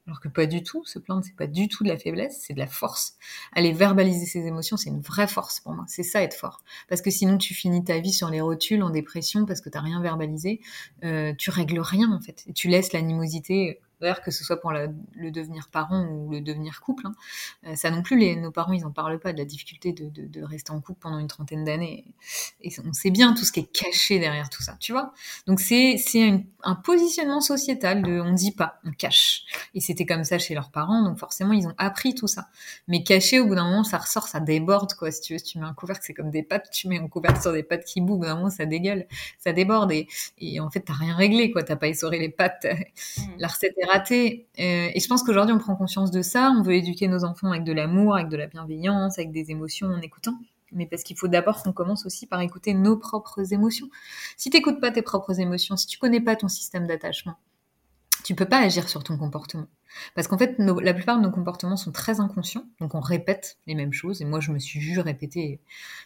Alors que pas du tout. Se plaindre, c'est pas du tout de la faiblesse, c'est de la force. Aller verbaliser ses émotions, c'est une vraie force pour moi. C'est ça être fort. Parce que sinon, tu finis ta vie sur les rotules, en dépression, parce que t'as rien verbalisé. Euh, tu règles rien en fait. Et tu laisses l'animosité D'ailleurs, que ce soit pour le devenir parent ou le devenir couple. Hein. Euh, ça non plus, les, nos parents, ils n'en parlent pas de la difficulté de, de, de, rester en couple pendant une trentaine d'années. Et on sait bien tout ce qui est caché derrière tout ça, tu vois. Donc c'est un positionnement sociétal de on dit pas, on cache. Et c'était comme ça chez leurs parents, donc forcément ils ont appris tout ça. Mais caché, au bout d'un moment, ça ressort, ça déborde quoi. Si tu veux, si tu mets un couvercle, c'est comme des pâtes, tu mets un couvercle sur des pâtes qui bougent, au bout d'un moment ça dégueule, ça déborde et, et en fait t'as rien réglé quoi. T'as pas essoré les pâtes, mmh. la recette est Euh, et je pense qu'aujourd'hui on prend conscience de ça. On veut éduquer nos enfants avec de l'amour, avec de la bienveillance, avec des émotions en écoutant mais parce qu'il faut d'abord qu'on commence aussi par écouter nos propres émotions. Si tu n'écoutes pas tes propres émotions, si tu connais pas ton système d'attachement, tu peux pas agir sur ton comportement. Parce qu'en fait, la plupart de nos comportements sont très inconscients, donc on répète les mêmes choses. Et moi, je me suis vu répéter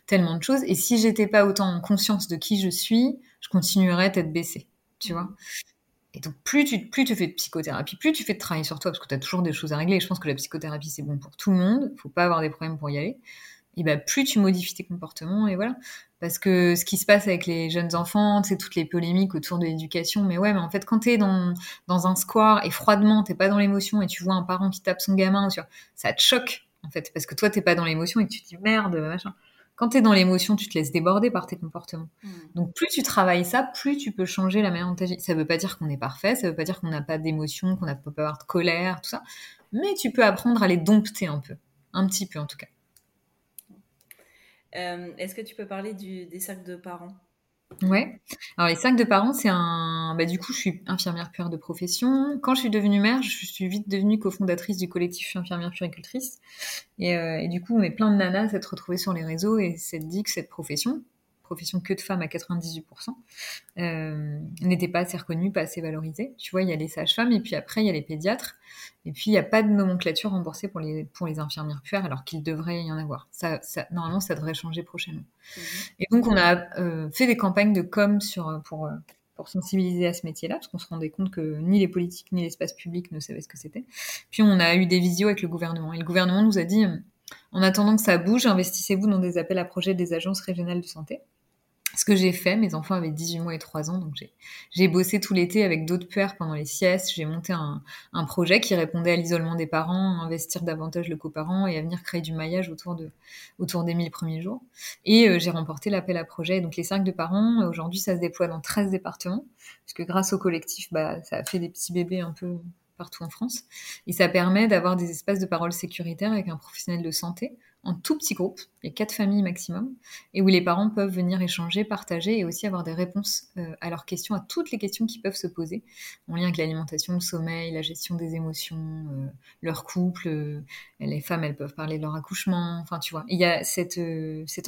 tellement de choses. Et si j'étais pas autant en conscience de qui je suis, je continuerais tête baissée, tu vois? Et donc, plus tu, plus tu fais de psychothérapie, plus tu fais de travail sur toi, parce que tu as toujours des choses à régler. je pense que la psychothérapie, c'est bon pour tout le monde. Faut pas avoir des problèmes pour y aller et ben plus tu modifies tes comportements et voilà parce que ce qui se passe avec les jeunes enfants c'est toutes les polémiques autour de l'éducation mais ouais mais en fait quand t'es dans dans un square et froidement t'es pas dans l'émotion et tu vois un parent qui tape son gamin ça te choque en fait parce que toi t'es pas dans l'émotion et tu te dis merde machin quand tu es dans l'émotion, tu te laisses déborder par tes comportements. Mmh. Donc plus tu travailles ça, plus tu peux changer la manière dont tu agis. Ça veut pas dire qu'on est parfait, ça veut pas dire qu'on n'a pas d'émotion, qu'on n'a pas avoir de colère, tout ça. Mais tu peux apprendre à les dompter un peu. Un petit peu en tout cas. Euh, est-ce que tu peux parler des sacs de parents? Ouais. Alors les sacs de parents, c'est un. Bah, du coup, je suis infirmière puère de profession. Quand je suis devenue mère, je suis vite devenue cofondatrice du collectif infirmière puéricultrice. Et, euh, et du coup, on est plein de nanas à s'être retrouvées sur les réseaux et s'être dit que cette profession, profession que de femmes à 98%, euh, n'était pas assez reconnue, pas assez valorisée. Tu vois, il y a les sages-femmes et puis après, il y a les pédiatres. Et puis, il n'y a pas de nomenclature remboursée pour les, pour les infirmières puères, alors qu'il devrait y en avoir. Ça, ça, normalement, ça devrait changer prochainement. Mhm. Et donc, on a euh, fait des campagnes de com sur, pour, pour sensibiliser à ce métier-là, parce qu'on se rendait compte que ni les politiques ni l'espace public ne savaient ce que c'était. Puis, on a eu des visios avec le gouvernement. Et le gouvernement nous a dit, en attendant que ça bouge, investissez-vous dans des appels à projets des agences régionales de santé ce que j'ai fait, mes enfants avaient 18 mois et 3 ans, donc j'ai bossé tout l'été avec d'autres pères pendant les siestes. J'ai monté un, un, projet qui répondait à l'isolement des parents, investir davantage le coparent et à venir créer du maillage autour, de, autour des 1000 premiers jours. Et euh, j'ai remporté l'appel à projet. Donc les 5 de parents, aujourd'hui, ça se déploie dans 13 départements, puisque grâce au collectif, bah, ça a fait des petits bébés un peu partout en France. Et ça permet d'avoir des espaces de parole sécuritaires avec un professionnel de santé en tout petit groupe, il y a quatre familles maximum, et où les parents peuvent venir échanger, partager et aussi avoir des réponses euh, à leurs questions, à toutes les questions qui peuvent se poser, en lien avec l'alimentation, le sommeil, la gestion des émotions, euh, leur couple. Euh, les femmes, elles peuvent parler de leur accouchement, enfin tu vois. Il y a cet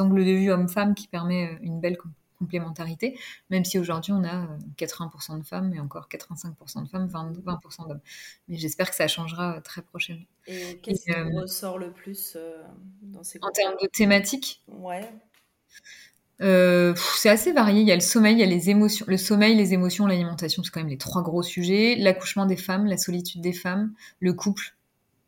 angle de vue homme-femme qui permet une belle complémentarité, même si aujourd'hui on a 80% euh, de femmes et encore 85% de femmes, 20%, 20 d'hommes. Mais j'espère que ça changera euh, très prochainement. Et qu'est-ce qui euh, ressort le plus dans ces En termes de thématiques? Ouais. c'est assez varié. Il y a le sommeil, il y a les émotions. Le sommeil, les émotions, l'alimentation, c'est quand même les trois gros sujets. L'accouchement des femmes, la solitude des femmes, le couple,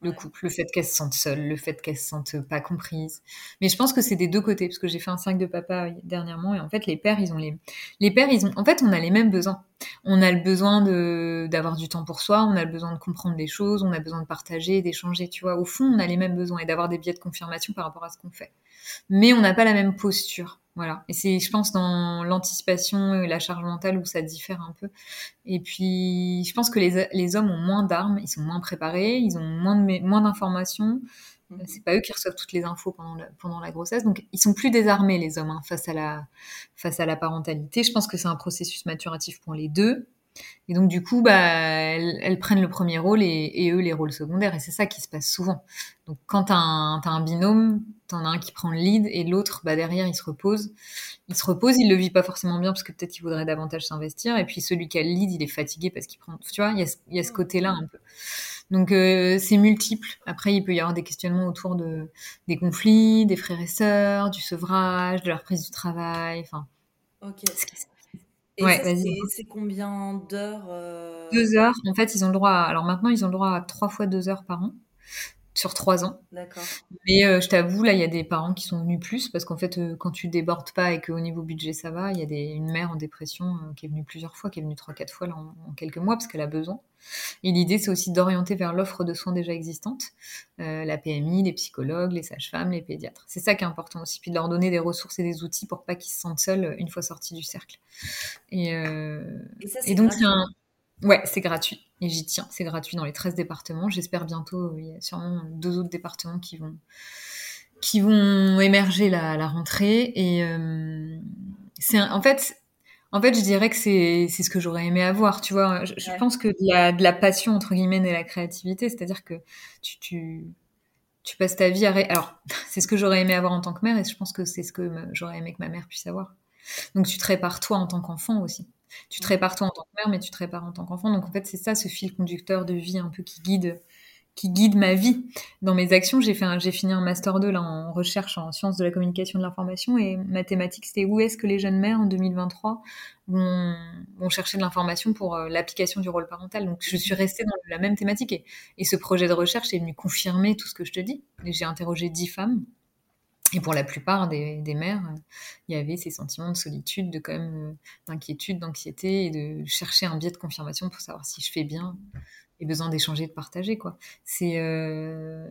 le couple, le fait qu'elles se sentent seules, le fait qu'elles se sentent pas comprises. Mais je pense que c'est des deux côtés, parce que j'ai fait un 5 de papa dernièrement, et en fait, les pères, ils ont les, les pères, ils ont, en fait, on a les mêmes besoins. On a le besoin de, d'avoir du temps pour soi, on a le besoin de comprendre les choses, on a besoin de partager, d'échanger, tu vois. Au fond, on a les mêmes besoins et d'avoir des biais de confirmation par rapport à ce qu'on fait. Mais on n'a pas la même posture. Voilà. Et c'est, je pense, dans l'anticipation et la charge mentale où ça diffère un peu. Et puis, je pense que les, les hommes ont moins d'armes, ils sont moins préparés, ils ont moins de, moins d'informations. Mhm. C'est pas eux qui reçoivent toutes les infos pendant la, pendant la grossesse, donc ils sont plus désarmés les hommes hein, face à la face à la parentalité. Je pense que c'est un processus maturatif pour les deux. Et donc du coup, bah, elles, prennent le premier rôle et, et, eux les rôles secondaires. Et c'est ça qui se passe souvent. Donc quand un, as un binôme, t'en as un qui prend le lead et l'autre, bah, derrière, il se repose. Il se repose, il le vit pas forcément bien parce que peut-être qu'il voudrait davantage s'investir. Et puis celui qui a le lead, il est fatigué parce qu'il prend. Tu vois, il y a, il y a ce côté-là un peu. Donc euh, c'est multiple. Après, il peut y avoir des questionnements autour de des conflits, des frères et sœurs, du sevrage, de la reprise du travail. Enfin. Ok. Et c'est combien d'heures euh Deux heures. En fait, ils ont le droit. Alors maintenant, ils ont le droit à trois fois deux heures par an. Sur trois ans. D'accord. Mais euh, je t'avoue, là, il y a des parents qui sont venus plus parce qu'en fait, euh, quand tu débordes pas et qu'au niveau budget ça va, il y a des, une mère en dépression euh, qui est venue plusieurs fois, qui est venue trois, quatre fois là, en, quelques mois parce qu'elle a besoin. Et l'idée, c'est aussi d'orienter vers l'offre de soins déjà existante, la PMI, les psychologues, les sages-femmes, les pédiatres. C'est ça qui est important aussi, puis de leur donner des ressources et des outils pour pas qu'ils se sentent seuls une fois sortis du cercle. Et, et, donc, c'est un Ouais, c'est gratuit. Et j'y tiens. C'est gratuit dans les 13 départements. J'espère bientôt, il y a sûrement deux autres départements qui vont, qui vont émerger la, la rentrée. Et euh, c'est en fait, en fait, je dirais que c'est, ce que j'aurais aimé avoir. Tu vois, je, pense que de la, de la passion, entre guillemets, et la créativité, c'est-à-dire que tu, tu, tu passes ta vie à. Alors, c'est ce que j'aurais aimé avoir en tant que mère et je pense que c'est ce que j'aurais aimé que ma mère puisse avoir. Donc, tu te répares toi en tant qu'enfant aussi. Tu te répares toi en tant que mère, mais tu te répares en tant qu'enfant. Donc en fait, c'est ça ce fil conducteur de vie un peu qui guide qui guide ma vie. Dans mes actions, j'ai fait j'ai fini un master 2 là en recherche en sciences de la communication et de l'information et mathématiques, c'était où est-ce que les jeunes mères en 2023 vont, vont chercher de l'information pour euh, l'application du rôle parental. Donc je suis restée dans la même thématique et, et ce projet de recherche est venu confirmer tout ce que je te dis. J'ai interrogé dix femmes et pour la plupart des, mères, il y avait ces sentiments de solitude, de quand même euh, d'inquiétude, d'anxiété et de chercher un biais de confirmation pour savoir si je fais bien et besoin d'échanger, de partager quoi. C'est, euh,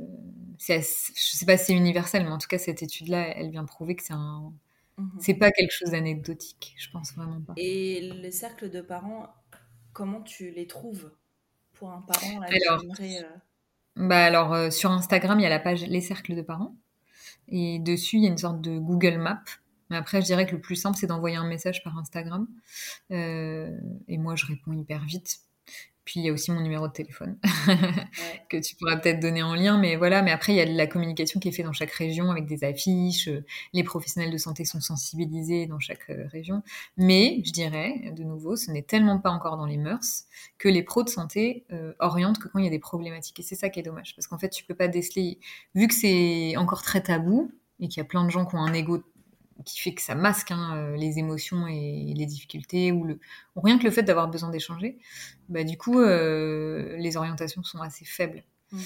je sais pas si c'est universel, mais en tout cas cette étude-là, elle vient prouver que c'est un, mmh c'est pas quelque chose d'anecdotique. Je pense vraiment pas. Et les cercles de parents, comment tu les trouves pour un parent alors, euh bah alors euh, sur Instagram, il y a la page les cercles de parents. Et dessus, il y a une sorte de Google Map. Mais après, je dirais que le plus simple, c'est d'envoyer un message par Instagram. Euh, et moi, je réponds hyper vite. Puis il y a aussi mon numéro de téléphone que tu pourras peut-être donner en lien, mais voilà. Mais après il y a de la communication qui est faite dans chaque région avec des affiches. Les professionnels de santé sont sensibilisés dans chaque euh, région. Mais je dirais de nouveau, ce n'est tellement pas encore dans les mœurs que les pros de santé euh, orientent que quand il y a des problématiques. Et c'est ça qui est dommage, parce qu'en fait tu peux pas déceler, vu que c'est encore très tabou et qu'il y a plein de gens qui ont un ego qui fait que ça masque hein, euh, les émotions et les difficultés ou, le, rien que le fait d'avoir besoin d'échanger, bah, du coup, euh, les orientations sont assez faibles. Mmh.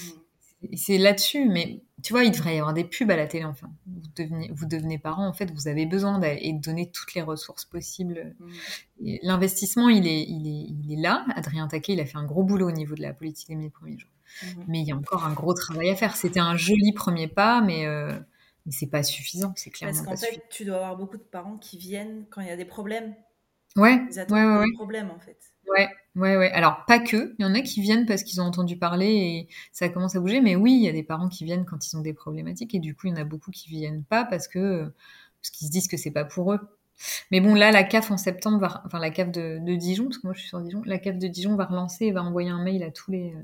C'est là-dessus, mais tu vois, il devrait y avoir des pubs à la télé, enfin. Vous devenez, vous devenez parent, en fait, vous avez besoin de donner toutes les ressources possibles. Mmh. L'investissement, il est, il, est, il est là. Adrien Taquet, il a fait un gros boulot au niveau de la politique des mille premiers jours. Mmh. Mais il y a encore un gros travail à faire. C'était un joli premier pas, mais... Euh, mais c'est pas suffisant, c'est clairement Parce qu'en fait, tu dois avoir beaucoup de parents qui viennent quand il y a des problèmes. Ouais. Ils attendent ouais, des problèmes en fait. Ouais, ouais, ouais. Alors pas que. Il y en a qui viennent parce qu'ils ont entendu parler et ça commence à bouger. Mais oui, il y a des parents qui viennent quand ils ont des problématiques et du coup, il y en a beaucoup qui viennent pas parce que parce qu'ils se disent que c'est pas pour eux. Mais bon, là, la CAF en septembre, va, enfin la CAF de, de, Dijon, parce que moi je suis sur Dijon, la CAF de Dijon va relancer et va envoyer un mail à tous les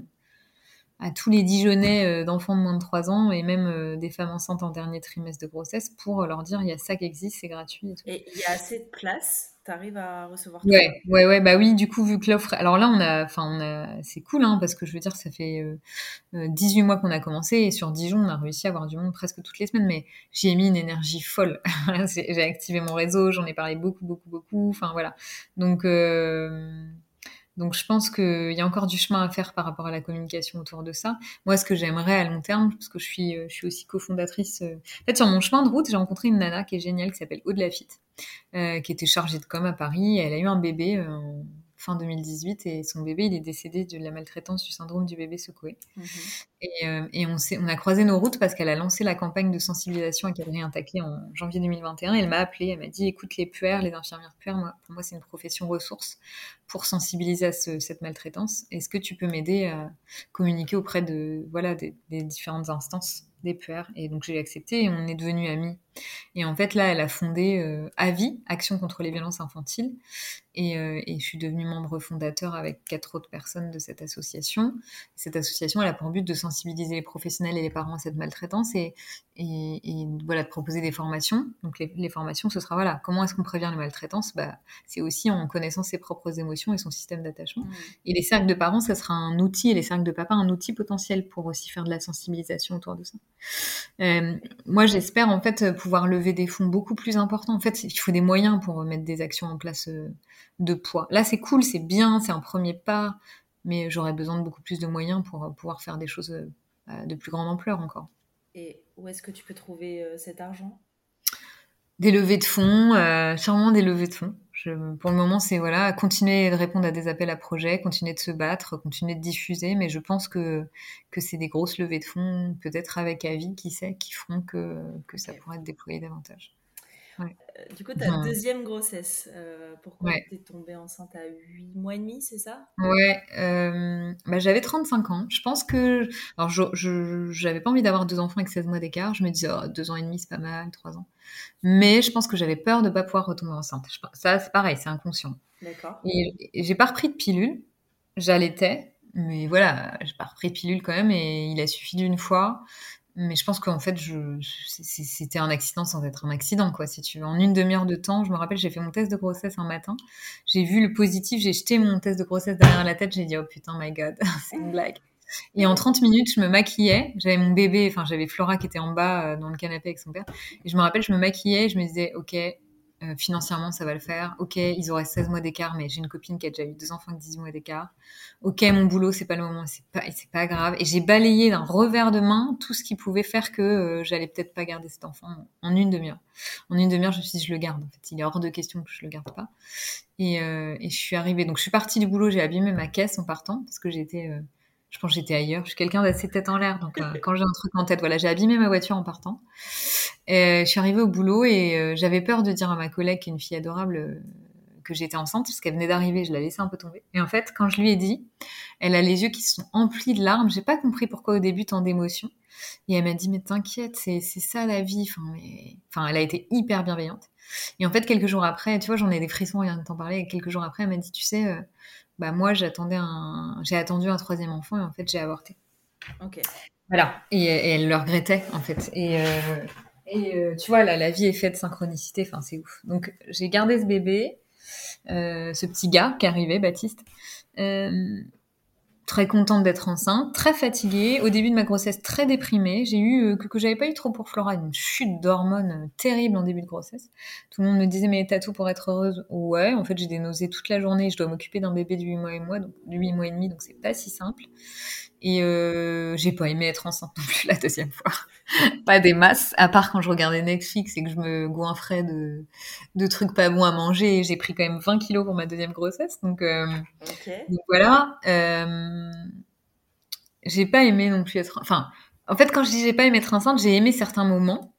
à tous les Dijonais euh, d'enfants de moins de 3 ans et même euh, des femmes enceintes en dernier trimestre de grossesse pour leur dire il y a ça qui existe, c'est gratuit. Et il y a assez de place tu arrives à recevoir tout ouais, ouais, ouais, bah oui, du coup, vu que l'offre. Alors là, on a. Enfin, on a. C'est cool, hein, parce que je veux dire, ça fait 18 euh, mois qu'on a commencé et sur Dijon, on a réussi à avoir du monde presque toutes les semaines, mais j'y ai mis une énergie folle. J'ai activé mon réseau, j'en ai parlé beaucoup, beaucoup, beaucoup. Enfin, voilà. Donc. Donc je pense qu'il y a encore du chemin à faire par rapport à la communication autour de ça. Moi, ce que j'aimerais à long terme, parce que je suis, euh, je suis aussi cofondatrice. Euh, en fait, sur mon chemin de route, j'ai rencontré une nana qui est géniale, qui s'appelle Aude Lafitte, euh, qui était chargée de com à Paris. Elle a eu un bébé en fin 2018 et son bébé il est décédé de la maltraitance du syndrome du bébé secoué. Mhm. Et, euh, et on, a croisé nos routes parce qu'elle a lancé la campagne de sensibilisation à Adrien Taquet en janvier 2021. elle m'a appelé, elle m'a dit écoute les puères, les infirmières puères, pour moi c'est une profession ressource pour sensibiliser à ce, cette maltraitance. Est-ce que tu peux m'aider à communiquer auprès de voilà des, différentes instances des puères Et donc j'ai accepté et on est devenus amis. Et en fait là elle a fondé euh, AVI, Action contre les violences infantiles, euh, et, je suis devenue membre fondateur avec quatre autres personnes de cette association. Cette association, elle a pour but de sensibiliser les professionnels et les parents à cette maltraitance et, et, voilà, de proposer des formations. Donc les, formations, ce sera voilà, comment est-ce qu'on prévient les maltraitances? Bah, C'est aussi en connaissant ses propres émotions et son système d'attachement. Mmh. Et les cercles de parents, ça sera un outil, et les cercles de papa, un outil potentiel pour aussi faire de la sensibilisation autour de ça. Euh, moi, j'espère en fait pouvoir lever des fonds beaucoup plus importants. En fait, il faut des moyens pour mettre des actions en place. Euh, de poids. Là, c'est cool, c'est bien, c'est un premier pas, mais j'aurais besoin de beaucoup plus de moyens pour pouvoir faire des choses euh, de plus grande ampleur encore. Et où est-ce que tu peux trouver cet argent? Des levées de fonds, euh, sûrement des levées de fonds. Je, pour le moment, c'est voilà, continuer de répondre à des appels à projets, continuer de se battre, continuer de diffuser, mais je pense que que c'est des grosses levées de fonds, peut-être avec Avis, qui sait, qui feront que que ça pourrait être déployé davantage. Ouais. Euh, du coup, ta deuxième grossesse, euh, pourquoi tu es tombée enceinte à 8 mois et demi, c'est ça? Ouais, euh, bah, j'avais 35 ans. Je pense que. Alors, je n'avais pas envie d'avoir deux enfants avec 16 mois d'écart. Je me disais, oh, deux ans et demi, c'est pas mal, trois ans. Mais je pense que j'avais peur de ne pas pouvoir retomber enceinte. Ça, c'est pareil, c'est inconscient. D'accord. Et, j'ai pas repris de pilule. J'allaitais. Mais voilà, j'ai pas repris de pilule quand même et il a suffi d'une fois. Mais je pense qu'en fait, c'était un accident sans être un accident, quoi, si tu veux. En une demi-heure de temps, je me rappelle, j'ai fait mon test de grossesse un matin. J'ai vu le positif, j'ai jeté mon test de grossesse derrière la tête, j'ai dit, oh putain, my god, c'est une blague. Et en 30 minutes, je me maquillais. J'avais mon bébé, enfin, j'avais Flora qui était en bas euh, dans le canapé avec son père. Et je me rappelle, je me maquillais, je me disais, ok, euh, financièrement, ça va le faire. Ok, ils auraient 16 mois d'écart, mais j'ai une copine qui a déjà eu deux enfants avec 18 mois d'écart. Ok, mon boulot, c'est pas le moment, c'est pas, c'est pas grave. Et j'ai balayé d'un revers de main tout ce qui pouvait faire que euh, j'allais peut-être pas garder cet enfant en une demi-heure. En une demi-heure, je me suis dit, je le garde. En fait, il est hors de question que je le garde pas. Et, euh, et je suis arrivée. Donc, je suis partie du boulot, j'ai abîmé ma caisse en partant parce que j'étais, je pense que j'étais ailleurs. Je suis quelqu'un d'assez tête en l'air. Donc, quand j'ai un truc en tête, voilà, j'ai abîmé ma voiture en partant. Euh, je suis arrivée au boulot et euh, j'avais peur de dire à ma collègue, qui est une fille adorable, euh, que j'étais enceinte parce qu'elle venait d'arriver. Je la laissais un peu tomber. Et en fait, quand je lui ai dit, elle a les yeux qui se sont emplis de larmes. J'ai pas compris pourquoi au début tant d'émotions. Et elle m'a dit, mais t'inquiète, c'est ça la vie. Enfin, mais... enfin, elle a été hyper bienveillante. Et en fait, quelques jours après, tu vois, j'en ai des frissons rien de t'en parler. Et quelques jours après, elle m'a dit, tu sais, bah moi, j'attendais un, j'ai attendu un troisième enfant et en fait, j'ai avorté. Ok. Voilà. Et, elle le regrettait en fait. Et et euh, tu vois, là, la vie est faite de synchronicité, enfin, c'est ouf. Donc, j'ai gardé ce bébé, euh, ce petit gars qui arrivait, Baptiste. Euh, très contente d'être enceinte, très fatiguée. Au début de ma grossesse, très déprimée. J'ai eu, que, que j'avais pas eu trop pour Flora, une chute d'hormones terrible en début de grossesse. Tout le monde me disait, mais t'as tout pour être heureuse. Ouais, en fait, j'ai des nausées toute la journée. Je dois m'occuper d'un bébé de 8 mois et mois, donc, de 8 mois et demi, donc c'est pas si simple. Et euh, j'ai pas aimé être enceinte non plus la deuxième fois. pas des masses, à part quand je regardais Netflix et que je me goinfrais de, de trucs pas bons à manger. J'ai pris quand même 20 kilos pour ma deuxième grossesse. Donc, euh, donc voilà. Euh, j'ai pas aimé non plus être... Enfin, en fait, quand je dis j'ai pas aimé être enceinte, j'ai aimé certains moments,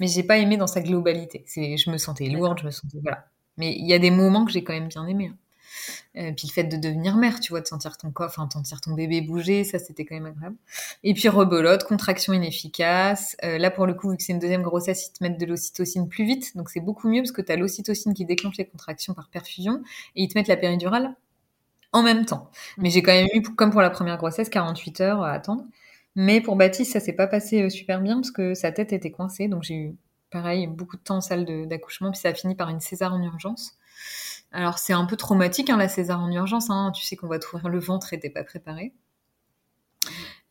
mais j'ai pas aimé dans sa globalité. Je me sentais lourde, je me sentais... Voilà. Mais il y a des moments que j'ai quand même bien aimé. Hein. Euh, puis le fait de devenir mère, tu vois, de sentir ton corps, enfin, de sentir ton bébé bouger, ça c'était quand même agréable. Et puis rebelote, contraction inefficace. Euh, là pour le coup, vu que c'est une deuxième grossesse, ils te mettent de l'ocytocine plus vite, donc c'est beaucoup mieux parce que tu as l'ocytocine qui déclenche les contractions par perfusion et ils te mettent la péridurale en même temps. Mais j'ai quand même eu, comme pour la première grossesse, 48 heures à attendre. Mais pour Baptiste, ça s'est pas passé euh, super bien parce que sa tête était coincée, donc j'ai eu pareil beaucoup de temps en salle d'accouchement, puis ça a fini par une césar en urgence. Alors c'est un peu traumatique hein, la césar en urgence, hein. tu sais qu'on va t'ouvrir le ventre et t'es pas préparé.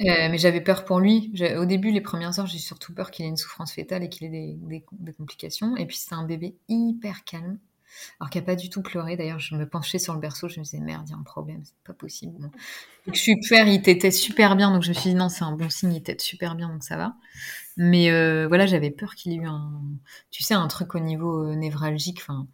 Euh, mais j'avais peur pour lui. Au début, les premières heures, j'ai surtout peur qu'il ait une souffrance fétale et qu'il ait des, complications. Et puis c'est un bébé hyper calme, alors qu'il n'a pas du tout pleuré. D'ailleurs, je me penchais sur le berceau, je me disais merde, il y a un problème, c'est pas possible. Je suis père, il t'était super bien, donc je me suis dit non, c'est un bon signe, il t'était super bien, donc ça va. Mais euh, voilà, j'avais peur qu'il ait eu un, tu sais, un truc au niveau euh, névralgique. Enfin,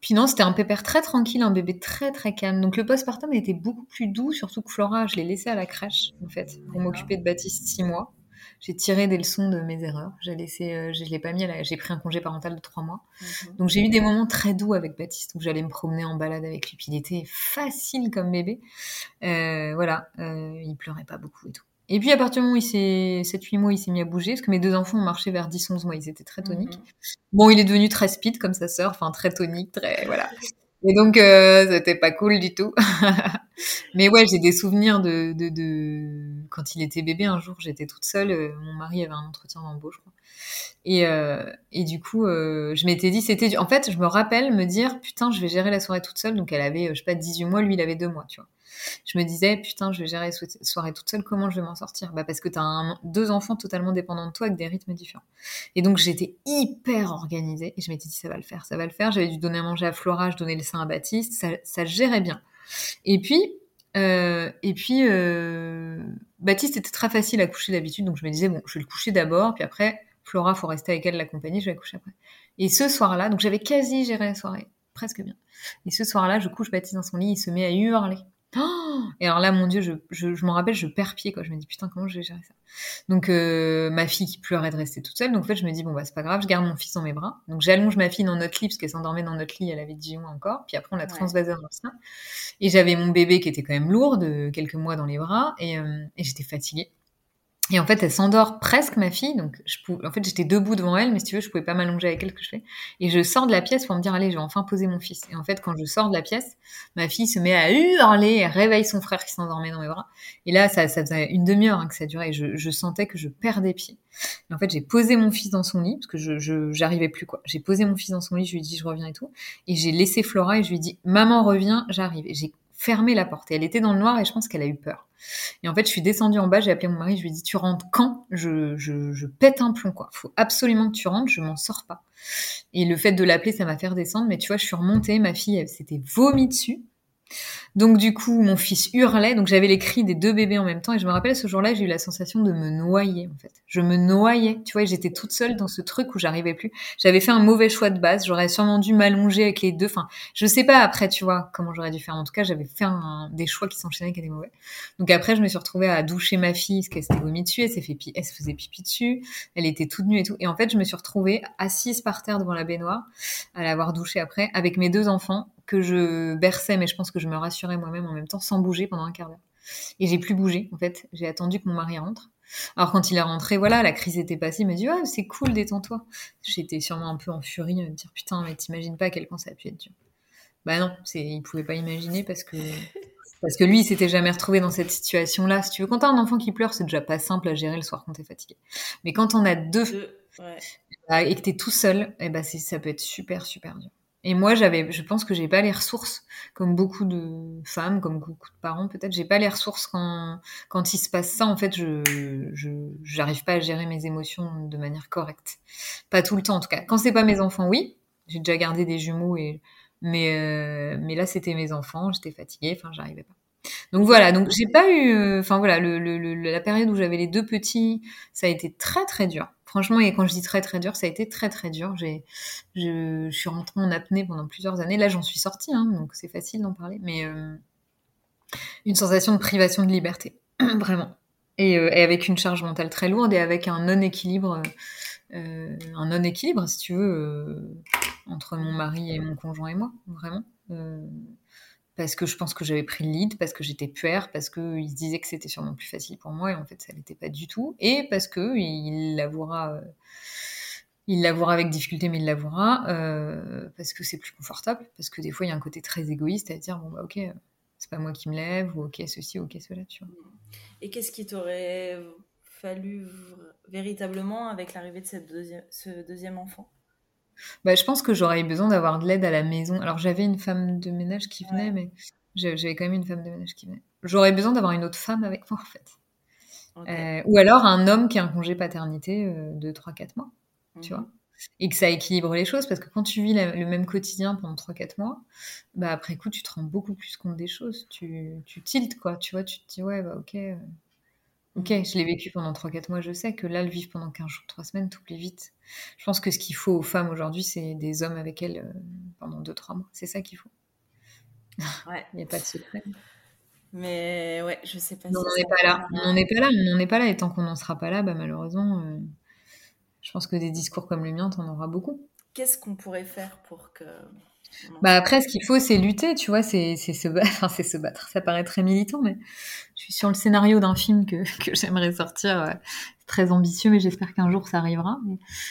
puis non, c'était un pépère très tranquille, un bébé très très calme. Donc le postpartum était beaucoup plus doux, surtout que Flora, je l'ai laissé à la crèche en fait pour m'occuper de Baptiste six mois. J'ai tiré des leçons de mes erreurs. J'ai laissé, euh, je l'ai pas mis, j'ai pris un congé parental de trois mois. Mhm. Donc j'ai eu des moments très doux avec Baptiste où j'allais me promener en balade avec lui. Puis il était facile comme bébé. Euh, voilà, euh, il pleurait pas beaucoup et tout. Et puis à partir du moment où il s'est 7-8 mois, il s'est mis à bouger, parce que mes deux enfants ont marché vers 10-11 mois, ils étaient très toniques. Mhm. Bon, il est devenu très speed comme sa sœur, enfin très tonique, très voilà. Et donc euh, c'était pas cool du tout. Mais ouais, j'ai des souvenirs de, de, de, quand il était bébé. Un jour, j'étais toute seule. Euh, mon mari avait un entretien d'embauche, je crois. Et, euh, et du coup, euh, je m'étais dit, c'était, en fait, je me rappelle me dire, putain, je vais gérer la soirée toute seule. Donc elle avait, je sais pas, 18 mois, lui, il avait deux mois, tu vois je me disais, putain, je vais gérer la soirée toute seule, comment je vais m'en sortir? Bah Parce que tu as deux enfants totalement dépendants de toi avec des rythmes différents. Et donc, j'étais hyper organisée et je m'étais dit, ça va le faire, ça va le faire. J'avais dû donner à manger à Flora, je donnais le sein à Baptiste, ça, ça gérait bien. Et puis, euh, et puis, euh, Baptiste était très facile à coucher d'habitude, donc je me disais, bon, je vais le coucher d'abord, puis après, Flora, faut rester avec elle, l'accompagner, je vais la coucher après. Et ce soir-là, donc j'avais quasi géré la soirée, presque bien. Et ce soir-là, je couche Baptiste dans son lit, il se met à hurler. Oh et alors là, mon Dieu, je, je, je m'en rappelle, je perds pied, quoi. Je me dis, putain, comment je vais gérer ça? Donc, euh, ma fille qui pleurait de rester toute seule. Donc, en fait, je me dis, bon, bah, c'est pas grave, je garde mon fils dans mes bras. Donc, j'allonge ma fille dans notre lit, parce qu'elle s'endormait dans notre lit, elle avait 10 mois encore. Puis après, on l'a transvasée dans le sein. Et j'avais mon bébé qui était quand même lourd, de quelques mois dans les bras, et, euh, et j'étais fatiguée. Et en fait, elle s'endort presque, ma fille. Donc, je pouvais... en fait, j'étais debout devant elle, mais si tu veux, je pouvais pas m'allonger avec elle que je fais. Et je sors de la pièce pour me dire, allez, je vais enfin poser mon fils. Et en fait, quand je sors de la pièce, ma fille se met à hurler, elle réveille son frère qui s'endormait dans mes bras. Et là, ça, ça faisait une demi-heure hein, que ça durait. Et je, sentais que je perdais pied. Et en fait, j'ai posé mon fils dans son lit, parce que je, j'arrivais plus, quoi. J'ai posé mon fils dans son lit, je lui ai dit, je reviens et tout. Et j'ai laissé Flora et je lui ai dit, maman revient, j'arrive. J'ai fermé la porte. Et elle était dans le noir et je pense qu'elle a eu peur. Et en fait, je suis descendue en bas, j'ai appelé mon mari, je lui ai dit, tu rentres quand? Je, je, je pète un plomb, quoi. Faut absolument que tu rentres, je m'en sors pas. Et le fait de l'appeler, ça m'a fait redescendre. Mais tu vois, je suis remontée, ma fille, elle s'était vomi dessus. Donc du coup, mon fils hurlait, donc j'avais les cris des deux bébés en même temps, et je me rappelle ce jour-là, j'ai eu la sensation de me noyer en fait. Je me noyais, tu vois, j'étais toute seule dans ce truc où j'arrivais plus. J'avais fait un mauvais choix de base, j'aurais sûrement dû m'allonger avec les deux. Enfin, je sais pas après, tu vois, comment j'aurais dû faire. En tout cas, j'avais fait un, des choix qui s'enchaînaient qui étaient mauvais. Donc après, je me suis retrouvée à doucher ma fille, parce qu'elle s'était vomi dessus, elle s'est fait, elle se faisait pipi dessus, elle était toute nue et tout. Et en fait, je me suis retrouvée assise par terre devant la baignoire, à l'avoir douchée après, avec mes deux enfants que je berçais, mais je pense que je me rassurais moi-même en même temps, sans bouger pendant un quart d'heure. Et j'ai plus bougé, en fait. J'ai attendu que mon mari rentre. Alors quand il est rentré, voilà, la crise était passée, il m'a dit oh, c'est cool, détends-toi. J'étais sûrement un peu en furie, me dire putain, mais t'imagines pas à quel point ça a pu être dur. Bah non, c'est, il pouvait pas imaginer parce que parce que lui, il s'était jamais retrouvé dans cette situation-là. Si tu veux, quand t'as un enfant qui pleure, c'est déjà pas simple à gérer le soir quand t'es fatigué. Mais quand on a deux, bah, et que t'es tout seul, eh ben ça peut être super super dur. Et moi, j'avais, je pense que j'ai pas les ressources, comme beaucoup de femmes, comme beaucoup de parents, peut-être, j'ai pas les ressources quand, quand il se passe ça. En fait, je, j'arrive pas à gérer mes émotions de manière correcte. Pas tout le temps, en tout cas. Quand c'est pas mes enfants, oui. J'ai déjà gardé des jumeaux et, mais, euh, mais là, c'était mes enfants, j'étais fatiguée, enfin, j'arrivais pas. Donc voilà, donc j'ai pas eu, euh, enfin voilà, le, le, la période où j'avais les deux petits, ça a été très très dur. Franchement, et quand je dis très très dur, ça a été très très dur. J'ai, je, suis rentrée en apnée pendant plusieurs années. Là, j'en suis sortie, hein, donc c'est facile d'en parler. Mais euh, une sensation de privation de liberté, vraiment. Et, euh, et, avec une charge mentale très lourde et avec un non-équilibre, euh, un non-équilibre, si tu veux, entre mon mari et mon conjoint et moi, vraiment parce que je pense que j'avais pris le lead, parce que j'étais puère, parce qu'il se disait que c'était sûrement plus facile pour moi, et en fait ça l'était pas du tout, et parce que il l'avouera, euh, il l'avouera avec difficulté, mais il l'avouera, euh, parce que c'est plus confortable, parce que des fois il y a un côté très égoïste à dire bon bah ok, c'est pas moi qui me lève, ou ok ceci, ok cela, tu vois. Et qu'est-ce qui t'aurait fallu véritablement avec l'arrivée de cette ce deuxième enfant? Bah, je pense que j'aurais eu besoin d'avoir de l'aide à la maison. Alors j'avais une femme de ménage qui venait, mais j'avais quand même une femme de ménage qui venait. J'aurais besoin d'avoir une autre femme avec moi en fait. Euh, ou alors un homme qui a un congé paternité euh, de 3-4 mois, tu vois. Mhm. Et que ça équilibre les choses, parce que quand tu vis le même quotidien pendant 3-4 mois, bah après coup, tu te rends beaucoup plus compte des choses. Tu, tu tiltes, quoi. Tu vois, tu te dis, ouais, bah ok, euh, Ok, je l'ai vécu pendant 3-4 mois, je sais que là, le vivre pendant 15 jours, 3 semaines, t'oublies vite. Je pense que ce qu'il faut aux femmes aujourd'hui, c'est des hommes avec elles euh, pendant 2-3 mois. C'est ça qu'il faut. Ouais. Il n'y a pas de secret. Mais ouais, je sais pas. on n'en est pas là. On n'en est pas là. On n'en est pas là. Et tant qu'on n'en sera pas là, bah, malheureusement, euh, je pense que des discours comme le mien, t'en auras beaucoup. Qu'est-ce qu'on pourrait faire pour que bah après, ce qu'il faut, c'est lutter, tu vois, c'est se battre. Enfin, c'est se battre. Ça paraît très militant, mais je suis sur le scénario d'un film que, que j'aimerais sortir. C'est très ambitieux, mais j'espère qu'un jour ça arrivera.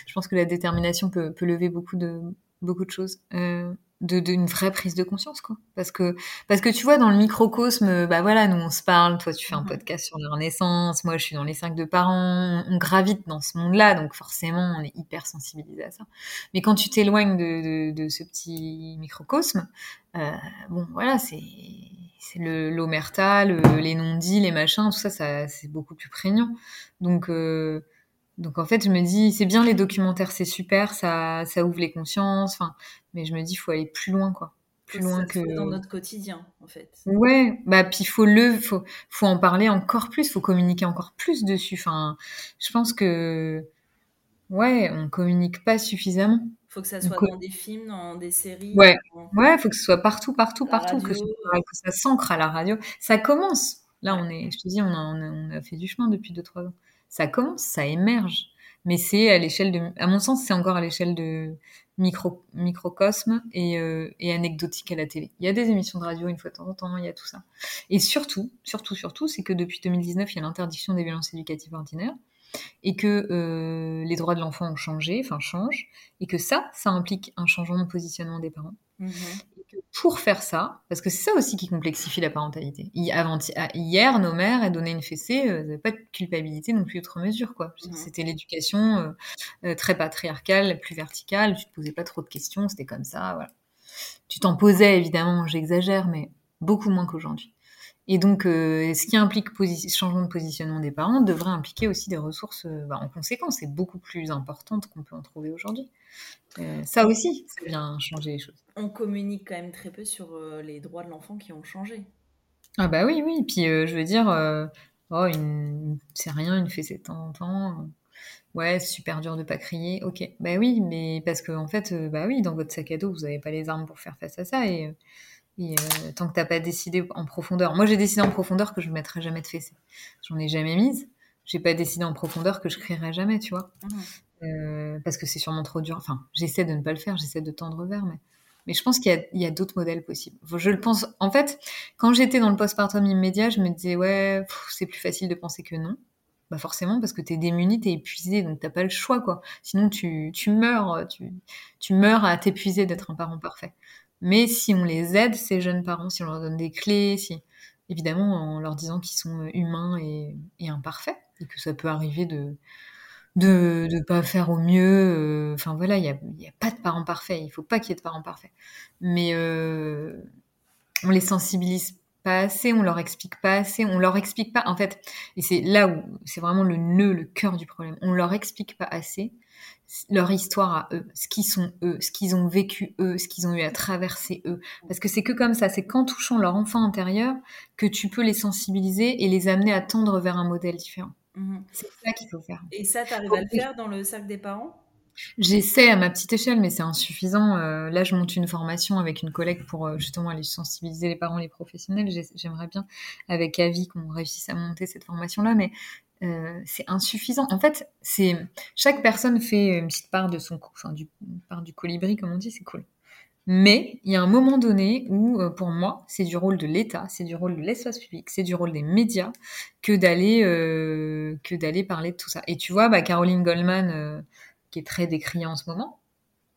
je pense que la détermination peut, peut lever beaucoup de beaucoup de choses. Euh, de d'une vraie prise de conscience quoi. Parce que parce que tu vois dans le microcosme bah voilà nous on se parle toi tu fais un podcast sur la renaissance moi je suis dans les cinq de parents on, gravite dans ce monde là donc forcément on est hyper sensibilisé à ça. Mais quand tu t'éloignes de, de, de, ce petit microcosme euh, bon voilà c'est c'est le l'omerta le, les non-dits les machins tout ça ça c'est beaucoup plus prégnant. Donc euh, donc en fait, je me dis, c'est bien les documentaires, c'est super, ça, ça ouvre les consciences, enfin, mais je me dis, il faut aller plus loin, quoi. plus loin que dans notre quotidien en fait. Ouais, bah puis faut le faut faut en parler encore plus, faut communiquer encore plus dessus. Enfin, je pense que ouais, on communique pas suffisamment. Faut que ça soit dans des films, dans des séries. Ouais, ouais, faut que ce soit partout, partout, partout, que, ça s'ancre à la radio. Ça commence. Là, on est, je te dis, on a, on a, fait du chemin depuis 2-3 ans. Ça commence, ça émerge. Mais c'est à l'échelle de, à mon sens, c'est encore à l'échelle de micro, microcosme et, euh, et anecdotique à la télé. Il y a des émissions de radio une fois de temps en temps, il y a tout ça. Et surtout, surtout, surtout, c'est que depuis 2019, il y a l'interdiction des violences éducatives ordinaires et que euh, les droits de l'enfant ont changé, enfin changent, et que ça, ça implique un changement de positionnement des parents. Pour faire ça, parce que c'est ça aussi qui complexifie la parentalité. Hier, nos mères, elles donnaient une fessée, elles n'avaient pas de culpabilité non plus outre mesure, quoi. C'était l'éducation euh, euh, très patriarcale, plus verticale, tu te posais pas trop de questions, c'était comme ça, voilà. Tu t'en posais, évidemment, j'exagère, mais beaucoup moins qu'aujourd'hui. Et donc, euh, ce qui implique changement de positionnement des parents devrait impliquer aussi des ressources euh, bah, en conséquence et beaucoup plus importantes qu'on peut en trouver aujourd'hui. Euh, ça aussi, ça vient changer les choses. On communique quand même très peu sur les droits de l'enfant qui ont changé. Ah bah oui, oui. Puis je veux dire, oh, c'est rien, une fait ses temps en temps. Ouais, super dur de pas crier. Ok, bah oui, mais parce que en fait, bah oui, dans votre sac à dos, vous n'avez pas les armes pour faire face à ça et et euh, tant que t'as pas décidé en profondeur. Moi, j'ai décidé en profondeur que je ne mettrais jamais de fessée. J'en ai jamais mise. J'ai pas décidé en profondeur que je crierais jamais, tu vois. Mmh. Euh, parce que c'est sûrement trop dur. Enfin, j'essaie de ne pas le faire, j'essaie de tendre vers, mais, mais je pense qu'il y a, d'autres modèles possibles. Je le pense. En fait, quand j'étais dans le postpartum immédiat, je me disais, ouais, c'est plus facile de penser que non. Bah forcément, parce que tu es démuni, tu es épuisé, donc t'as pas le choix, quoi. Sinon, tu, tu meurs, tu, tu meurs à t'épuiser d'être un parent parfait. Mais si on les aide, ces jeunes parents, si on leur donne des clés, si évidemment en leur disant qu'ils sont euh, humains et, imparfaits, et que ça peut arriver de de ne pas faire au mieux. Euh, enfin voilà, il n'y a, a, pas de parents parfaits, il faut pas qu'il y ait de parents parfaits. Mais euh, on les sensibilise pas assez, on leur explique pas assez, on leur explique pas, en fait, et c'est là où c'est vraiment le nœud, le cœur du problème, on leur explique pas assez leur histoire à eux, ce qu'ils sont eux, ce qu'ils ont vécu eux, ce qu'ils ont eu à traverser eux. Parce que c'est que comme ça, c'est qu'en touchant leur enfant intérieur que tu peux les sensibiliser et les amener à tendre vers un modèle différent. Mhm. C'est ça qu'il faut faire. Et ça, tu arrives à le faire dans le cercle des parents? J'essaie à ma petite échelle, mais c'est insuffisant. Euh, là, je monte une formation avec une collègue pour euh, justement aller sensibiliser les parents, les professionnels. J'aimerais bien, avec Avi, qu'on réussisse à monter cette formation-là, mais euh, c'est insuffisant. En fait, c'est chaque personne fait une petite part de son, enfin du part du colibri comme on dit, c'est cool. Mais il y a un moment donné où, euh, pour moi, c'est du rôle de l'État, c'est du rôle de l'espace public, c'est du rôle des médias que d'aller euh, que d'aller parler de tout ça. Et tu vois, bah, Caroline Goldman, qui est très décriée en ce moment,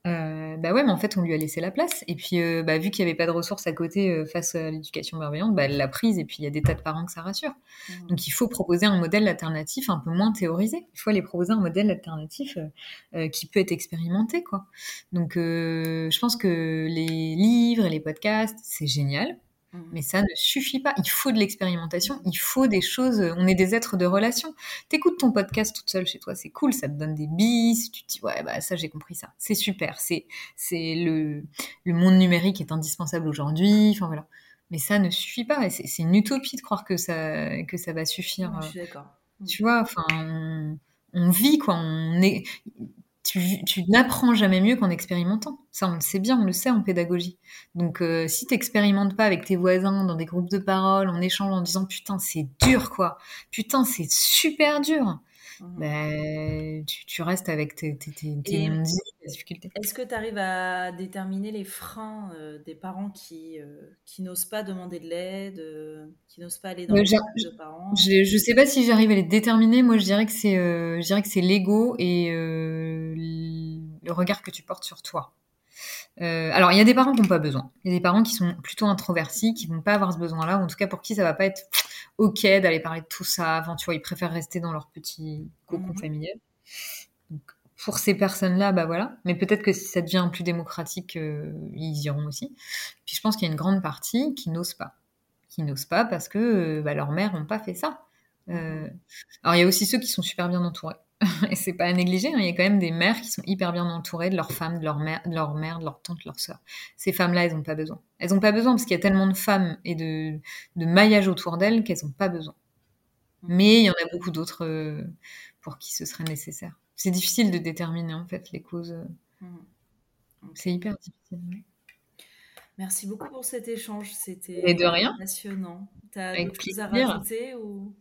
euh, bah ouais, mais en fait, on lui a laissé la place. Et puis, euh, bah, vu qu'il n'y avait pas de ressources à côté euh, face à l'éducation bienveillante, bah, elle l'a prise. Et puis, il y a des tas de parents que ça rassure. Mmh. Donc, il faut proposer un modèle alternatif un peu moins théorisé. Il faut aller proposer un modèle alternatif qui peut être expérimenté, quoi. Donc, je pense que les livres et les podcasts, c'est génial. Mmh. Mais ça ne suffit pas. Il faut de l'expérimentation. Il faut des choses. On est des êtres de relation. T'écoutes ton podcast toute seule chez toi, c'est cool. Ça te donne des bis. Tu te dis ouais bah ça j'ai compris ça. C'est super. C'est c'est le le monde numérique est indispensable aujourd'hui. Enfin voilà. Mais ça ne suffit pas. C'est une utopie de croire que ça que ça va suffire. je suis d'accord. Tu vois. Enfin on, on vit quoi. On est tu, n'apprends jamais mieux qu'en expérimentant. Ça, on le sait bien, on le sait en pédagogie. Donc, euh, si tu n'expérimentes pas avec tes voisins dans des groupes de parole, en échange, en disant putain, c'est dur, quoi. Putain, c'est super dur. Mmh. Ben, tu, restes avec tes, tes, tes, difficultés. Est-ce que tu arrives à déterminer les freins euh, des parents qui, euh, qui n'osent pas demander de l'aide, qui n'osent pas aller dans le de parents? Je ne sais pas si j'arrive à les déterminer. Moi, je dirais que c'est je dirais que c'est l'ego et le regard que tu portes sur toi. Euh, alors, il y a des parents qui n'ont pas besoin. Il y a des parents qui sont plutôt introvertis, qui vont pas avoir ce besoin-là, ou en tout cas pour qui ça va pas être ok d'aller parler de tout ça. Avant, tu vois, ils préfèrent rester dans leur petit cocon mhm. familial. Donc, pour ces personnes-là, bah voilà. Mais peut-être que si ça devient plus démocratique, euh, ils iront aussi. Puis je pense qu'il y a une grande partie qui n'ose pas. Qui n'osent pas parce que euh, bah, leurs mères n'ont pas fait ça. alors il y a aussi ceux qui sont super bien entourés. et c'est pas à négliger, hein, il y a quand même des mères qui sont hyper bien entourées de leur femme, de leur mère, de leur, mère, de leur tante, de leur sœur. Ces femmes-là, elles n'ont pas besoin. Elles n'ont pas besoin parce qu'il y a tellement de femmes et de, de maillage autour d'elles qu'elles n'ont pas besoin. Mmh. Mais il y en a beaucoup d'autres euh, pour qui ce serait nécessaire. C'est difficile de déterminer en fait les causes. Mmh. C'est hyper difficile. Merci beaucoup pour cet échange. C'était passionnant. Tu as quelque chose à rajouter ou...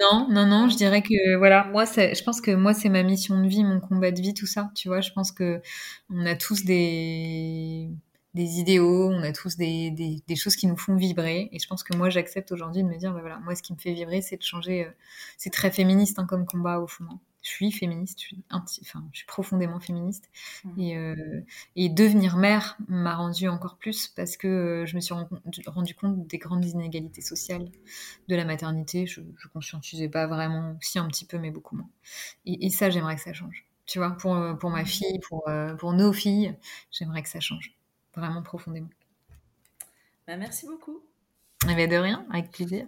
Non, non, non. Je dirais que voilà, moi, je pense que moi, c'est ma mission de vie, mon combat de vie, tout ça. Tu vois, je pense que on a tous des des idéaux, on a tous des, des, des, choses qui nous font vibrer. Et je pense que moi, j'accepte aujourd'hui de me dire, bah voilà, moi, ce qui me fait vibrer, c'est de changer. Euh, c'est très féministe hein, comme combat au fond. Hein je suis féministe, je suis, enfin, je suis profondément féministe. Mmh. Et, euh, et, devenir mère m'a rendu encore plus parce que euh, je me suis rendu compte des grandes inégalités sociales de la maternité. Je ne conscientisais pas vraiment, si un petit peu, mais beaucoup moins. Et, ça, j'aimerais que ça change. Tu vois, pour, euh, pour ma mmh. fille, pour, pour nos filles, j'aimerais que ça change. Vraiment profondément. Bah, merci beaucoup. Eh ben, de rien, avec plaisir.